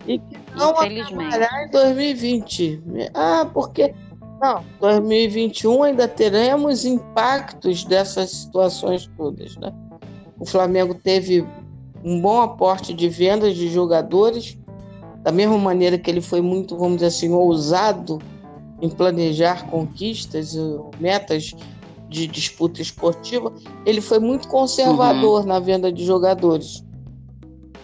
E que não trabalhar em 2020. Ah, porque não, 2021 ainda teremos impactos dessas situações todas, né? O Flamengo teve um bom aporte de vendas de jogadores, da mesma maneira que ele foi muito, vamos dizer assim, ousado em planejar conquistas, metas de disputa esportiva, ele foi muito conservador uhum. na venda de jogadores.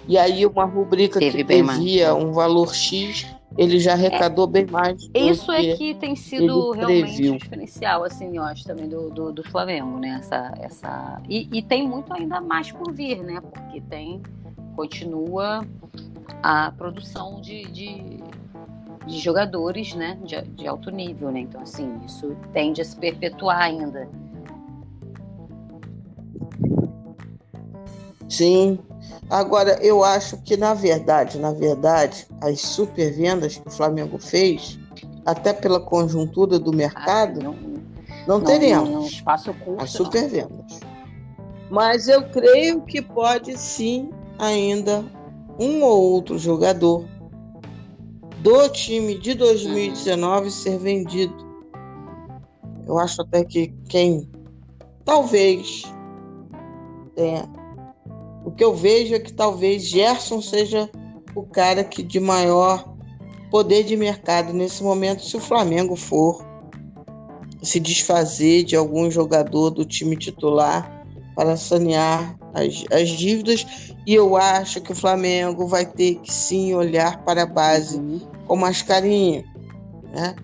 E aí uma rubrica Teve que previa um valor X ele já arrecadou é, bem mais.
Isso é que tem sido realmente o diferencial, assim, eu acho, também do, do, do Flamengo, né? Essa, essa... E, e, tem muito ainda mais por vir, né? Porque tem, continua a produção de, de, de jogadores, né? De, de alto nível, né? Então, assim, isso tende a se perpetuar ainda.
Sim, Agora, eu acho que, na verdade, na verdade, as super vendas que o Flamengo fez, até pela conjuntura do mercado, ah, não, não, não, teremos
espaço curto,
as super vendas. Mas eu creio que pode sim ainda um ou outro jogador do time de 2019 uhum. ser vendido. Eu acho até que quem talvez tenha o que eu vejo é que talvez Gerson seja o cara que de maior poder de mercado nesse momento, se o Flamengo for se desfazer de algum jogador do time titular para sanear as, as dívidas. E eu acho que o Flamengo vai ter que sim olhar para a base uhum. com mais carinho. Né?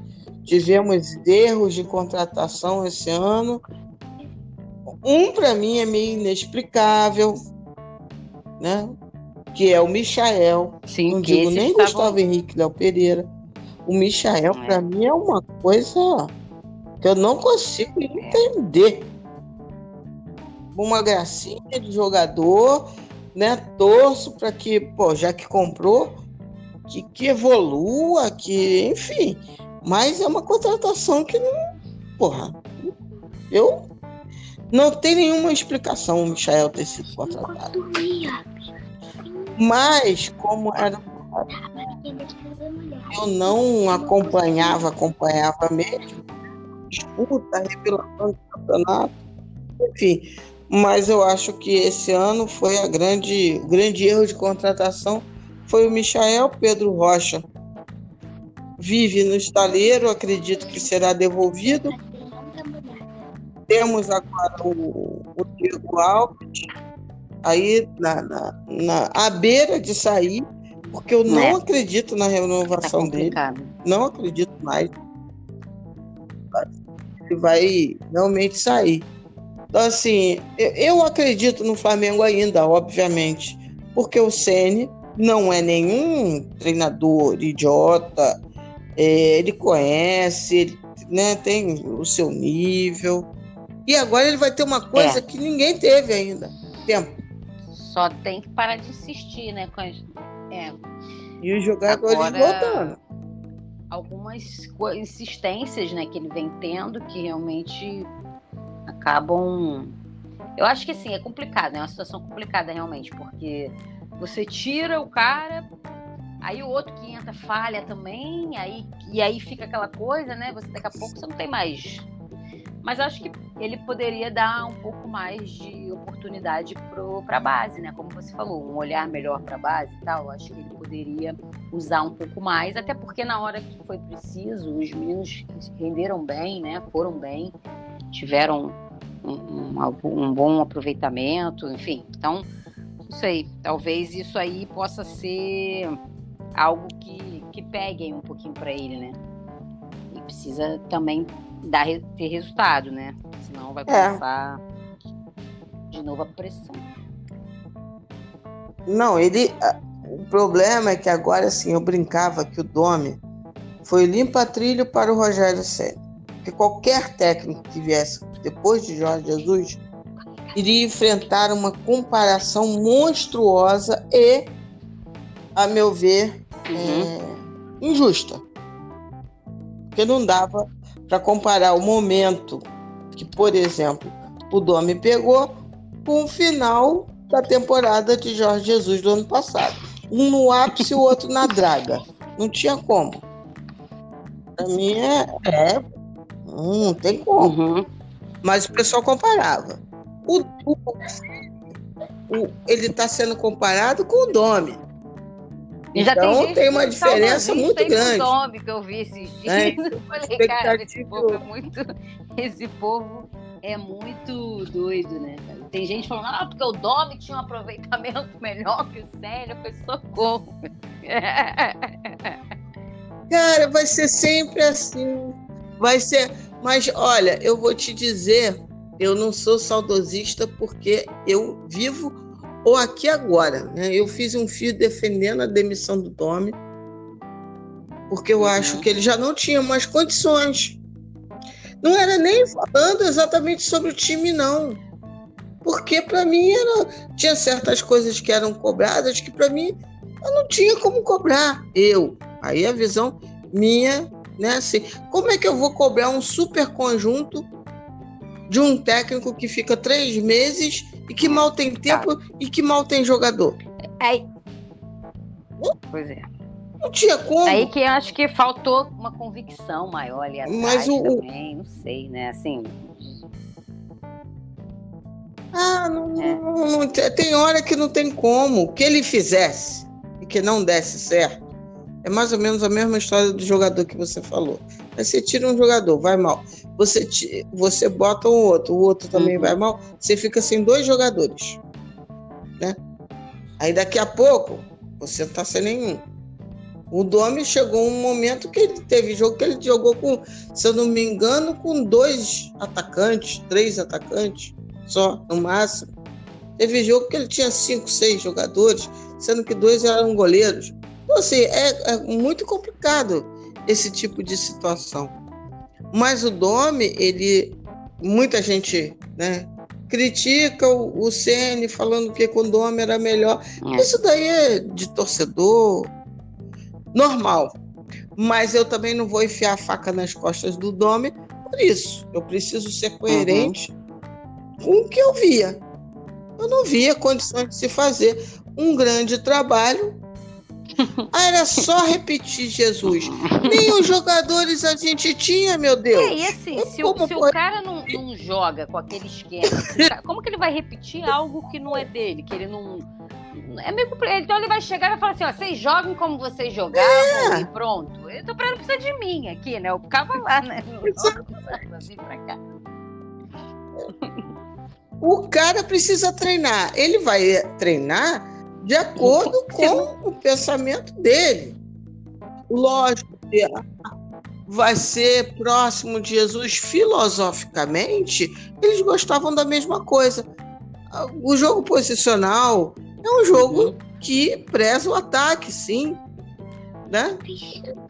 Tivemos erros de contratação esse ano. Um, para mim, é meio inexplicável, né? Que é o Michael.
Sim,
não digo nem estavam... Gustavo Henrique Léo Pereira. O Michael, é. para mim, é uma coisa que eu não consigo entender. Uma gracinha de jogador, né? Torço para que, pô, já que comprou, que, que evolua, que, enfim. Mas é uma contratação que não, porra, Eu não tem nenhuma explicação o Michael ter sido contratado. Mas, como era. Eu não acompanhava, acompanhava mesmo. Disputa, revelação do campeonato. Enfim, mas eu acho que esse ano foi a grande, o grande erro de contratação foi o Michael Pedro Rocha. Vive no estaleiro, acredito que será devolvido. Temos agora o, o Diego Alves aí na, na, na, à beira de sair, porque eu não é. acredito na renovação tá dele. Não acredito mais. Ele vai realmente sair. Então, assim, eu acredito no Flamengo ainda, obviamente, porque o Ceni não é nenhum treinador idiota, é, ele conhece, ele né, tem o seu nível. E agora ele vai ter uma coisa é. que ninguém teve ainda: tempo.
Só tem que parar de insistir, né? Com as... é.
E os jogadores agora... voltando
algumas insistências né, que ele vem tendo que realmente acabam. Eu acho que assim, é complicado, é uma situação complicada realmente, porque você tira o cara, aí o outro que entra falha também, aí, e aí fica aquela coisa, né? Você daqui a pouco você não tem mais. Mas acho que ele poderia dar um pouco mais de oportunidade para a base, né? Como você falou, um olhar melhor para a base e tal. Acho que ele poderia usar um pouco mais, até porque na hora que foi preciso, os meninos renderam bem, né? Foram bem, tiveram um, um, um bom aproveitamento, enfim. Então, não sei, talvez isso aí possa ser algo que, que pegue um pouquinho para ele, né? E precisa também dar, ter resultado, né? Senão vai é. começar é. de novo a pressão.
Não, ele. O problema é que agora, assim, eu brincava que o Domi foi limpa trilho para o Rogério Senna. Que qualquer técnico que viesse depois de Jorge Jesus iria enfrentar uma comparação monstruosa e, a meu ver, uhum. é, injusta. Porque não dava para comparar o momento que, por exemplo, o Domi pegou com o final da temporada de Jorge Jesus do ano passado. Um no ápice e o outro na draga. Não tinha como. Para mim é, é. Não tem como. Uhum. Mas o pessoal comparava. O, o, o ele está sendo comparado com o Domi. então tem, tem uma diferença muito grande.
O Domi que eu vi esses dias. É, eu falei, cara, esse povo é muito. Esse povo é muito doido, né? Tem gente falando, ah, porque o Domi tinha um aproveitamento melhor que o Célio, foi socorro.
Cara, vai ser sempre assim. Vai ser. Mas olha, eu vou te dizer, eu não sou saudosista porque eu vivo o aqui agora. Né? Eu fiz um fio defendendo a demissão do Domi, porque eu uhum. acho que ele já não tinha mais condições. Não era nem falando exatamente sobre o time, não. Porque para mim era, tinha certas coisas que eram cobradas que para mim eu não tinha como cobrar. Eu. Aí a visão minha né? Assim, como é que eu vou cobrar um super conjunto de um técnico que fica três meses e que mal tem tempo tá. e que mal tem jogador?
Aí. Pois é.
Não tinha como.
Aí que eu acho que faltou uma convicção maior ali atrás Mas o, também, não sei, né? Assim.
Ah, não, é. não, não, tem hora que não tem como. O que ele fizesse e que não desse certo, é mais ou menos a mesma história do jogador que você falou. Aí você tira um jogador, vai mal. Você, você bota um outro, o outro também uhum. vai mal. Você fica sem dois jogadores. Né? Aí daqui a pouco, você tá sem nenhum. O Domi chegou um momento que ele teve jogo que ele jogou com, se eu não me engano, com dois atacantes, três atacantes só, no máximo. Teve jogo que ele tinha cinco, seis jogadores, sendo que dois eram goleiros. Então, assim, é, é muito complicado esse tipo de situação. Mas o Domi, ele, muita gente, né, critica o, o CN falando que com o Domi era melhor. É. Isso daí é de torcedor normal. Mas eu também não vou enfiar a faca nas costas do Domi, por isso. Eu preciso ser coerente uhum. com o que eu via. Eu não via condições de se fazer um grande trabalho. Ah, era só repetir Jesus. Nem os jogadores a gente tinha, meu Deus.
É, e assim, se, o, se o, cara não, não, joga com aquele esquema, como que ele vai repetir algo que não é dele, que ele não é meio. Então ele vai chegar e vai falar assim: ó, vocês jogam como vocês jogavam é. e pronto. Eu tô pra não precisa de mim aqui, né? Eu ficava lá, né?
Assim pra cá. O cara precisa treinar. Ele vai treinar de acordo com o pensamento dele. Lógico que vai ser próximo de Jesus filosoficamente, eles gostavam da mesma coisa. O jogo posicional, é um jogo uhum. que preza o ataque, sim. Né?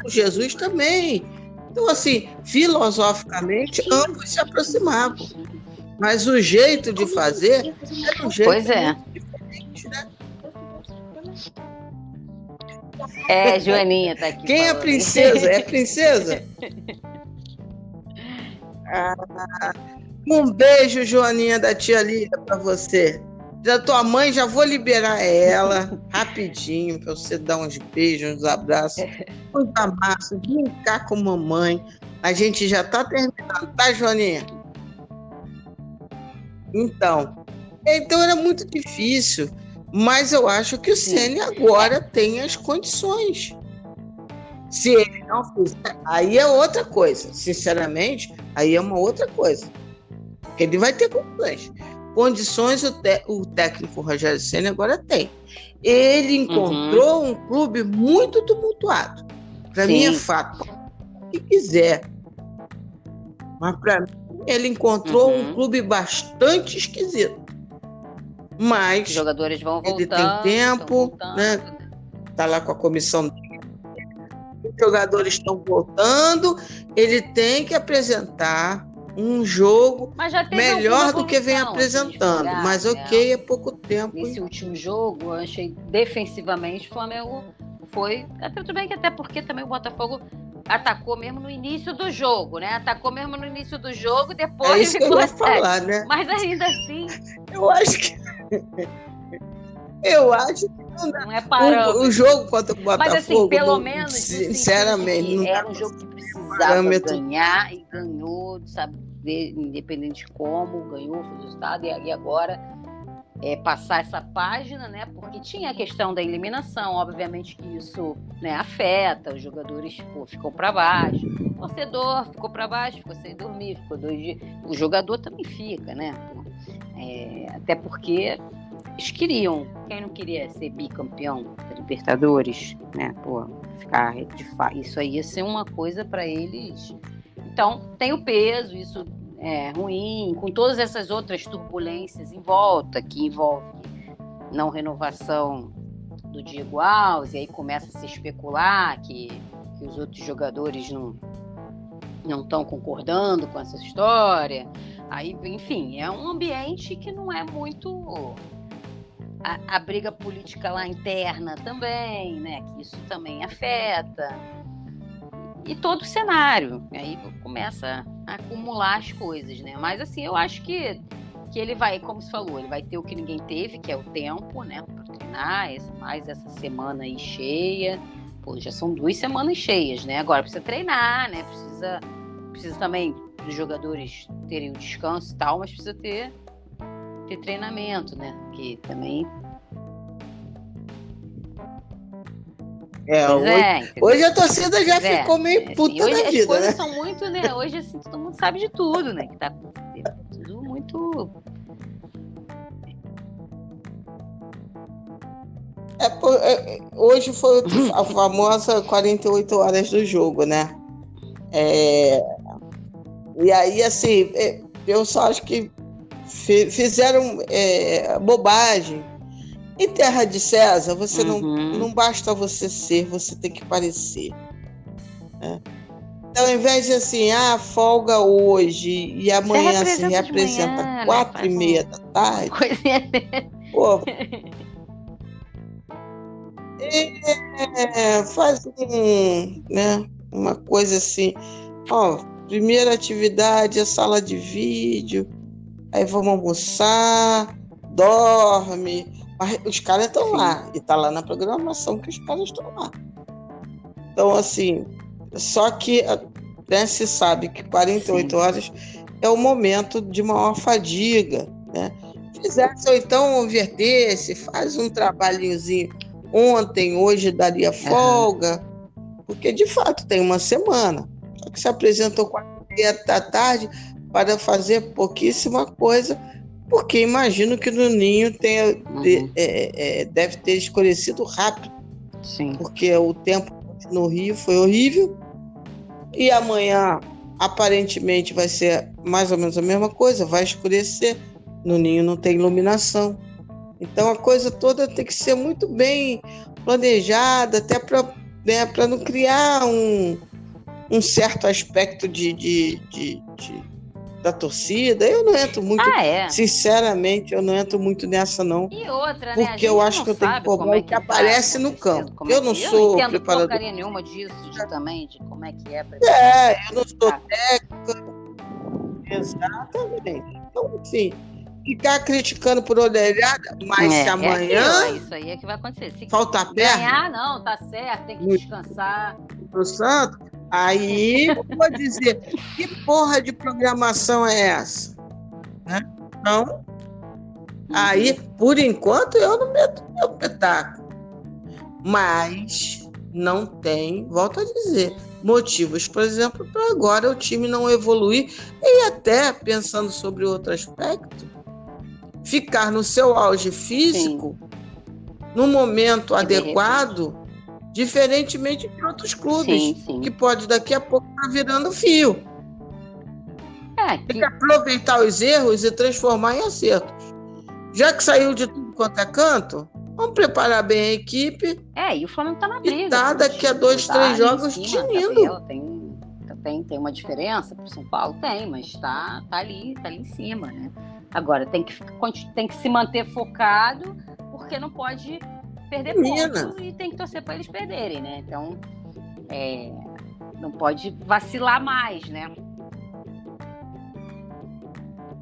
O Jesus também. Então, assim, filosoficamente, ambos se aproximavam. Mas o jeito de fazer era um jeito
pois é. diferente, né? É, Joaninha tá aqui.
Quem é falando. é princesa? É princesa? Ah, um beijo, Joaninha da tia Lília, para você. Da tua mãe, já vou liberar ela rapidinho para você dar uns beijos, uns abraços, uns amassos, brincar com mamãe. A gente já está terminando, tá, Joaninha? Então, então era muito difícil, mas eu acho que o Ceni agora tem as condições. Se ele não fizer, aí é outra coisa. Sinceramente, aí é uma outra coisa. Ele vai ter condições condições o, o técnico Rogério Senna agora tem. Ele encontrou uhum. um clube muito tumultuado. Para mim é fato. O que quiser. Mas para mim, ele encontrou uhum. um clube bastante esquisito. Mas
Os jogadores vão voltando,
ele tem tempo, né? Tá lá com a comissão os jogadores estão voltando, ele tem que apresentar um jogo melhor do que vem apresentando. Jogar, mas né? ok, é pouco tempo.
Nesse último jogo, eu achei defensivamente o Flamengo foi. Até tudo bem que até porque também o Botafogo atacou mesmo no início do jogo, né? Atacou mesmo no início do jogo, depois é
isso que eu falar, né?
Mas ainda assim.
Eu acho que. Eu acho que
não, não é parâmetro.
O, o, jogo contra o Botafogo. Mas assim,
pelo menos.
Sinceramente.
Assim, era um jogo que precisava ganhar e ganhou, sabe? independente de como, ganhou, fez o resultado, e, agora é, passar essa página, né? Porque tinha a questão da eliminação, obviamente que isso né, afeta, os jogadores pô, ficam para baixo, o torcedor ficou para baixo, ficou sem dormir, ficou dois dias. O jogador também fica, né? É, até porque eles queriam, quem não queria ser bicampeão da Libertadores, né? Pô, ficar isso aí ia ser uma coisa para eles então, tem o peso, isso é ruim, com todas essas outras turbulências em volta, que envolve não renovação do Diego Alves, e aí começa a se especular que, que os outros jogadores não não estão concordando com essa história. Aí, enfim, é um ambiente que não é muito a, a briga política lá interna também, né? Que isso também afeta e todo o cenário. Aí começa a acumular as coisas, né? Mas assim, eu acho que, que ele vai, como se falou, ele vai ter o que ninguém teve, que é o tempo, né? Para treinar, essa, mais essa semana aí cheia. Pô, já são duas semanas cheias, né? Agora precisa treinar, né? Precisa, precisa também dos jogadores terem o descanso e tal, mas precisa ter, ter treinamento, né? Que também
É, hoje, é, hoje, a torcida já é, ficou meio assim, puta hoje da vida,
as coisas
né?
são muito, né? Hoje, assim, todo mundo sabe de tudo, né? Que tá tudo muito...
É, é, hoje foi a famosa 48 horas do jogo, né? É, e aí, assim, é, eu só acho que fizeram é, bobagem em terra de César, você uhum. não, não basta você ser, você tem que parecer. Né? Então, ao invés de assim, ah, folga hoje e amanhã se representa manhã, quatro né? e meia da tarde. Coisinha Pô, é, faz um, né, uma coisa assim. Ó, primeira atividade é sala de vídeo, aí vamos almoçar, dorme. Os caras estão lá, e tá lá na programação que os caras estão lá. Então, assim, só que né, se sabe que 48 Sim. horas é o momento de maior fadiga, né? Fizesse ou então invertesse, faz um trabalhinhozinho ontem, hoje daria folga, uhum. porque de fato tem uma semana. Que se apresentou quatro da tarde para fazer pouquíssima coisa, porque imagino que no ninho tenha, uhum. de, é, é, deve ter escurecido rápido.
Sim.
Porque o tempo no Rio foi horrível. E amanhã, aparentemente, vai ser mais ou menos a mesma coisa, vai escurecer. No ninho não tem iluminação. Então a coisa toda tem que ser muito bem planejada, até para né, não criar um, um certo aspecto de, de, de, de, da torcida. Eu não entro muito,
ah, é?
sinceramente, eu não entro muito nessa, não.
E outra,
né? Porque eu acho que eu tenho que cobrar é o que, que aparece no campo. É eu não sou
eu não
preparador.
Eu não nenhuma disso de, também, de como é que é.
É, eu não sou técnico. Exatamente. Então, assim, ficar criticando por orelhada, mas é, se amanhã.
É, isso aí é que vai acontecer. Se
falta perna.
Ganhar, não, tá certo, tem que descansar.
Pro Santo, aí eu vou dizer: que porra de programação é essa? Né? Então, aí, por enquanto, eu não meto meu espetáculo. Mas não tem, volto a dizer, motivos, por exemplo, para agora o time não evoluir e até pensando sobre outro aspecto, ficar no seu auge físico Sim. no momento que adequado, diferentemente de outros clubes, sim, sim. que pode daqui a pouco estar tá virando fio. É, que... Tem que aproveitar os erros e transformar em acertos. Já que saiu de tudo quanto é canto, vamos preparar bem a equipe.
É, e o Flamengo tá na briga.
E tá daqui a dois, tá três jogos tinindo.
Tem, tem, tem uma diferença pro São Paulo? Tem, mas tá, tá ali, tá ali em cima, né? Agora, tem que, tem que se manter focado, porque não pode perder Menina. pontos e tem que torcer para eles perderem, né? Então, é, não pode vacilar mais, né?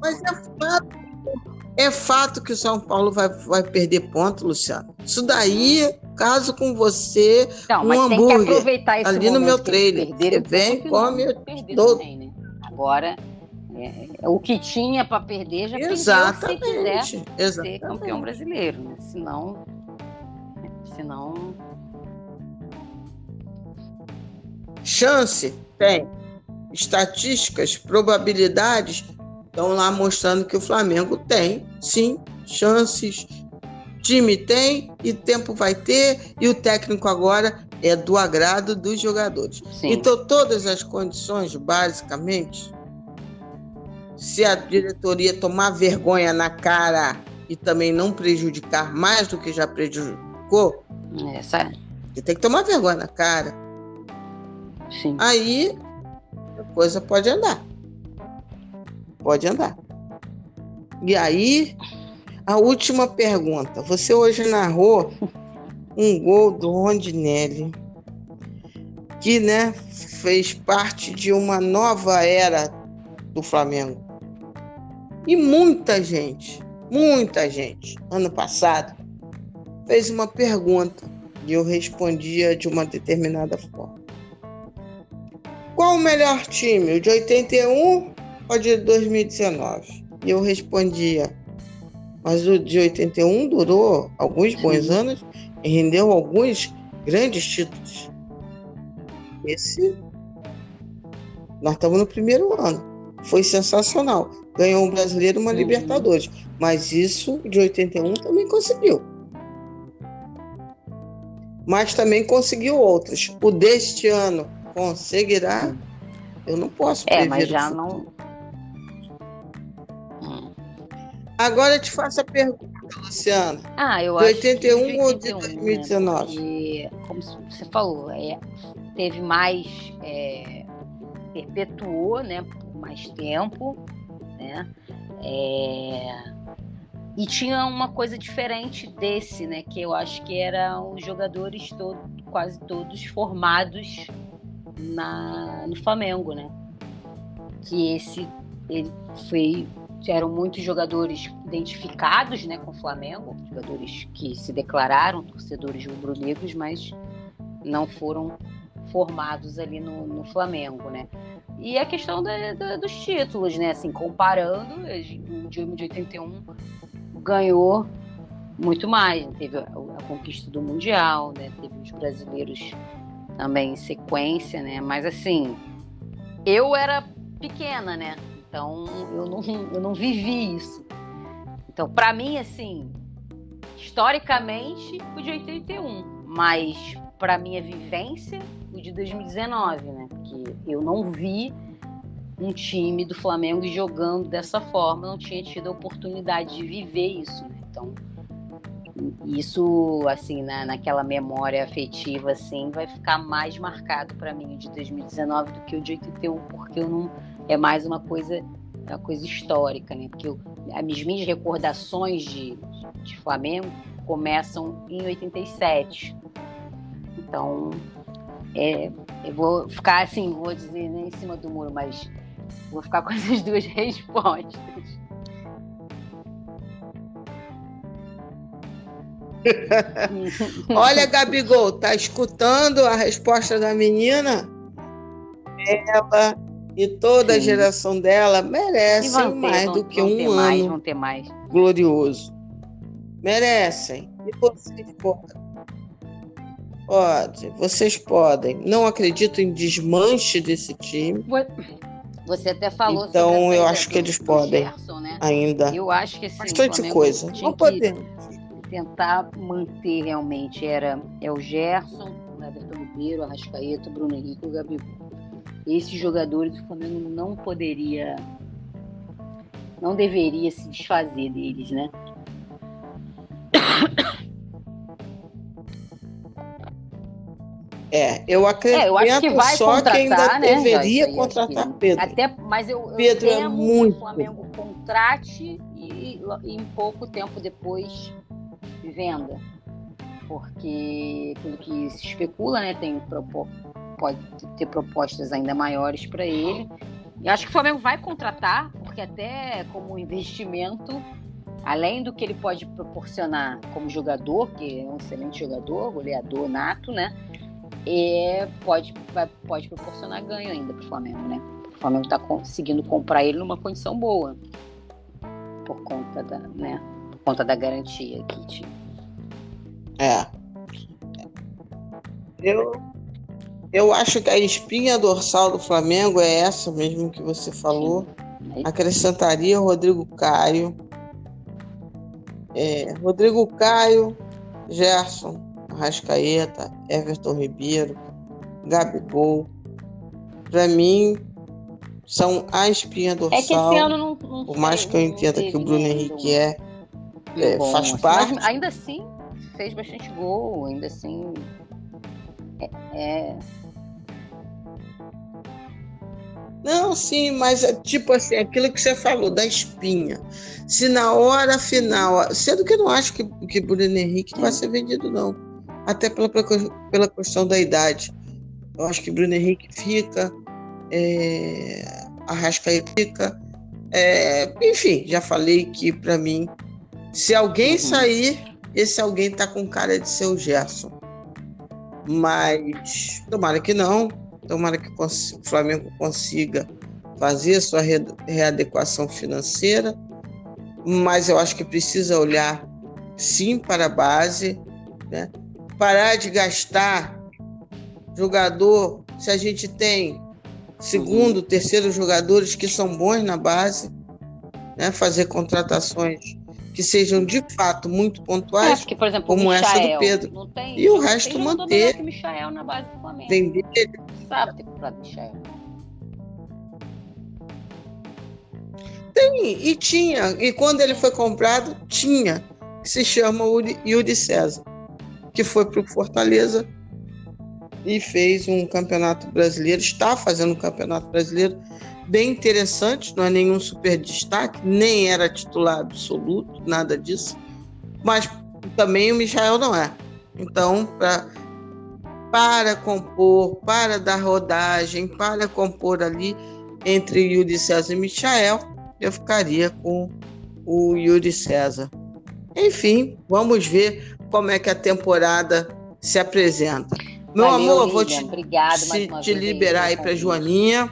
Mas é fato, é fato que o São Paulo vai, vai perder ponto, Luciano. Isso daí, caso com você, não, um hambúrguer ali no meu trailer. Você vem, come, todo. Também, né?
Agora, é, é, o que tinha para perder já Exatamente. perdeu se quiser Exatamente. ser campeão brasileiro, né? Senão, senão...
Chance tem. Estatísticas, probabilidades estão lá mostrando que o Flamengo tem, sim, chances. Time tem e tempo vai ter, e o técnico agora é do agrado dos jogadores. Sim. Então, todas as condições, basicamente, se a diretoria tomar vergonha na cara e também não prejudicar mais do que já prejudicou,
é, sabe?
tem que tomar vergonha na cara.
Sim.
Aí a coisa pode andar. Pode andar. E aí, a última pergunta. Você hoje narrou um gol do Rondinelli, que né, fez parte de uma nova era do Flamengo. E muita gente, muita gente, ano passado, fez uma pergunta e eu respondia de uma determinada forma. Qual o melhor time, o de 81 ou de 2019? E eu respondia, mas o de 81 durou alguns bons anos e rendeu alguns grandes títulos. Esse, nós estamos no primeiro ano. Foi sensacional ganhou um brasileiro e uma Libertadores. Mas isso de 81 também conseguiu. Mas também conseguiu outros. O deste ano conseguirá? Eu não posso
prever. É, mas já não.
Hum. Agora eu te faço a pergunta, Luciana.
Ah, eu
de
acho
81 de 81, ou de 2019?
Né? como você falou, é, teve mais. É, perpetuou né, por mais tempo né? É... E tinha uma coisa diferente desse, né? Que eu acho que eram os jogadores todo, quase todos formados na, no Flamengo, né? que esse ele foi eram muitos jogadores identificados né, com o Flamengo, jogadores que se declararam torcedores rubro-negros, mas não foram formados ali no, no Flamengo, né? E a questão da, da, dos títulos, né? Assim, comparando, o time de 81 ganhou muito mais. Teve a, a, conquista do Mundial, né? Teve os brasileiros também em sequência, né? Mas assim, eu era pequena, né? Então eu não, eu não vivi isso. Então, para mim, assim, historicamente, o de 81, mas para minha vivência, o de 2019, né? Porque eu não vi um time do Flamengo jogando dessa forma, não tinha tido a oportunidade de viver isso. Né? Então, isso, assim, na, naquela memória afetiva, assim, vai ficar mais marcado para mim de 2019 do que o de 81, porque eu não é mais uma coisa, uma coisa histórica, né? Porque eu, as minhas recordações de, de Flamengo começam em 87. Então, é, eu vou ficar assim, vou dizer né, em cima do muro, mas vou ficar com essas duas respostas.
Olha, Gabigol, tá escutando a resposta da menina? Ela e toda Sim. a geração dela merecem mais vão, do que um ano
mais, ter mais.
glorioso. Merecem. E vocês podem. Pode, vocês podem. Não acredito em desmanche desse time.
Você até falou
Então eu acho que eles podem Gerson, né? ainda.
Eu acho que sim,
bastante coisa. Não podemos.
Tentar manter realmente era é o Gerson, o Everton Ribeiro, o Arrascaeta, o Bruno Henrique e o Gabigol. Esses jogadores o Flamengo não poderia não deveria se desfazer deles, né?
É, eu acredito é, eu acho que vai só que ainda né, deveria contratar Pedro.
Até, mas eu,
Pedro
eu
é muito.
que o Flamengo contrate e, e em pouco tempo depois venda. Porque, pelo que se especula, né, tem pode ter propostas ainda maiores para ele. E acho que o Flamengo vai contratar, porque até como investimento, além do que ele pode proporcionar como jogador, que é um excelente jogador, goleador nato, né? É, pode, vai, pode proporcionar ganho ainda para o Flamengo, né? O Flamengo está conseguindo comprar ele numa condição boa por conta da, né? Por conta da garantia que tinha.
É. Eu, eu acho que a espinha dorsal do Flamengo é essa mesmo que você falou. Sim. Acrescentaria Rodrigo Caio. É, Rodrigo Caio, Gerson, Arrascaeta, Everton Ribeiro, Gabigol. Para mim, são a espinha dorsal.
É que esse ano não, não
Por mais que eu entenda que o Bruno Henrique é, é bom, faz assim, parte.
ainda assim, fez bastante gol, ainda assim. é... é...
Não, sim, mas é tipo assim, aquilo que você falou, da espinha. Se na hora final, sendo que eu não acho que, que Bruno Henrique vai ser vendido, não até pela, pela questão da idade. Eu acho que Bruno Henrique fica, é, Arrascaeta fica. É, enfim, já falei que para mim, se alguém uhum. sair, esse alguém tá com cara de ser o Gerson. Mas tomara que não, tomara que o Flamengo consiga fazer a sua readequação financeira, mas eu acho que precisa olhar sim para a base, né? Parar de gastar jogador se a gente tem segundo, terceiro jogadores que são bons na base, né? fazer contratações que sejam de fato muito pontuais, é,
porque, exemplo,
como
Michael,
essa do Pedro.
Tem,
e o resto manter.
Que Michael na base do Flamengo.
Vender.
Sabe ter comprado Michael.
Tem, e tinha. E quando ele foi comprado, tinha. Que se chama Yuri César que foi para o Fortaleza e fez um campeonato brasileiro, está fazendo um campeonato brasileiro bem interessante, não é nenhum super destaque, nem era titular absoluto, nada disso, mas também o Michael não é. Então, pra, para compor, para dar rodagem, para compor ali, entre Yuri César e Michael, eu ficaria com o Yuri César. Enfim, vamos ver como é que a temporada se apresenta. Meu Valeu, amor, vou te,
Obrigado,
te, te liberar aí para Joaninha.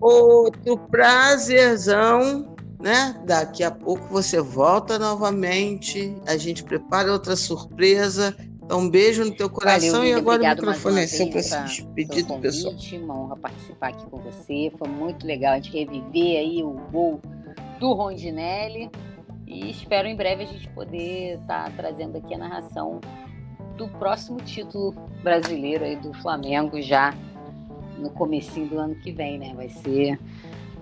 Outro prazerzão, né? Daqui a pouco você volta novamente. A gente prepara outra surpresa. Então, um beijo no teu coração Valeu, e agora o microfone é seu para se despedir do pessoal.
Uma honra participar aqui com você. Foi muito legal a gente reviver aí o gol do Rondinelli. E espero em breve a gente poder estar tá trazendo aqui a narração do próximo título brasileiro aí do Flamengo já no comecinho do ano que vem, né? Vai ser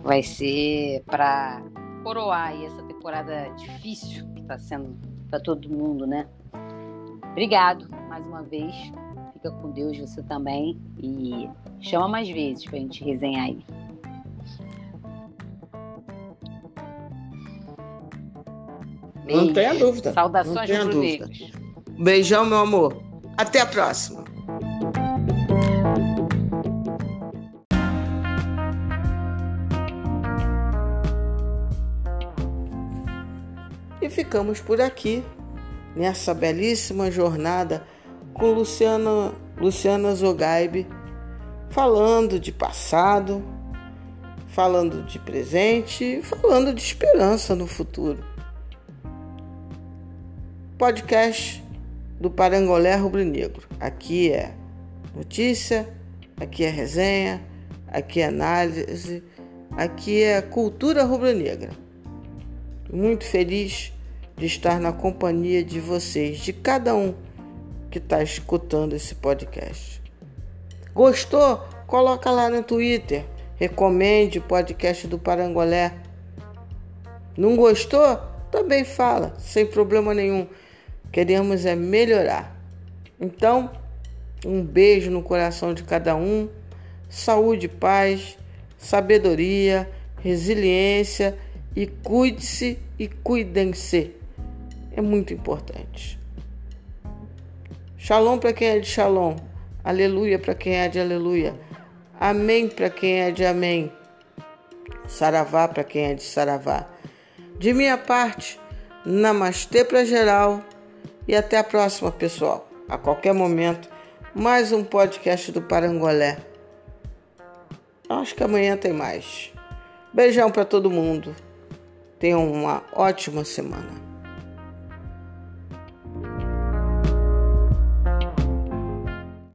vai ser para coroar aí essa temporada difícil que está sendo para todo mundo, né? Obrigado mais uma vez. Fica com Deus você também e chama mais vezes para a gente resenhar aí.
Beijo. Não tenha dúvida.
Saudações
tenha dúvida. Beijão, meu amor. Até a próxima. E ficamos por aqui nessa belíssima jornada com Luciana, Luciana Zogaibe, falando de passado, falando de presente, falando de esperança no futuro podcast do Parangolé Rubro Negro. Aqui é notícia, aqui é resenha, aqui é análise, aqui é cultura rubro-negra. Muito feliz de estar na companhia de vocês, de cada um que está escutando esse podcast. Gostou? Coloca lá no Twitter. Recomende o podcast do Parangolé. Não gostou? Também fala, sem problema nenhum. Queremos é melhorar. Então, um beijo no coração de cada um, saúde, paz, sabedoria, resiliência e cuide-se e cuidem-se. É muito importante. Shalom para quem é de shalom. Aleluia para quem é de aleluia. Amém para quem é de amém. Saravá para quem é de saravá. De minha parte, namastê para geral e até a próxima, pessoal. A qualquer momento, mais um podcast do Parangolé. Acho que amanhã tem mais. Beijão para todo mundo. Tenham uma ótima semana.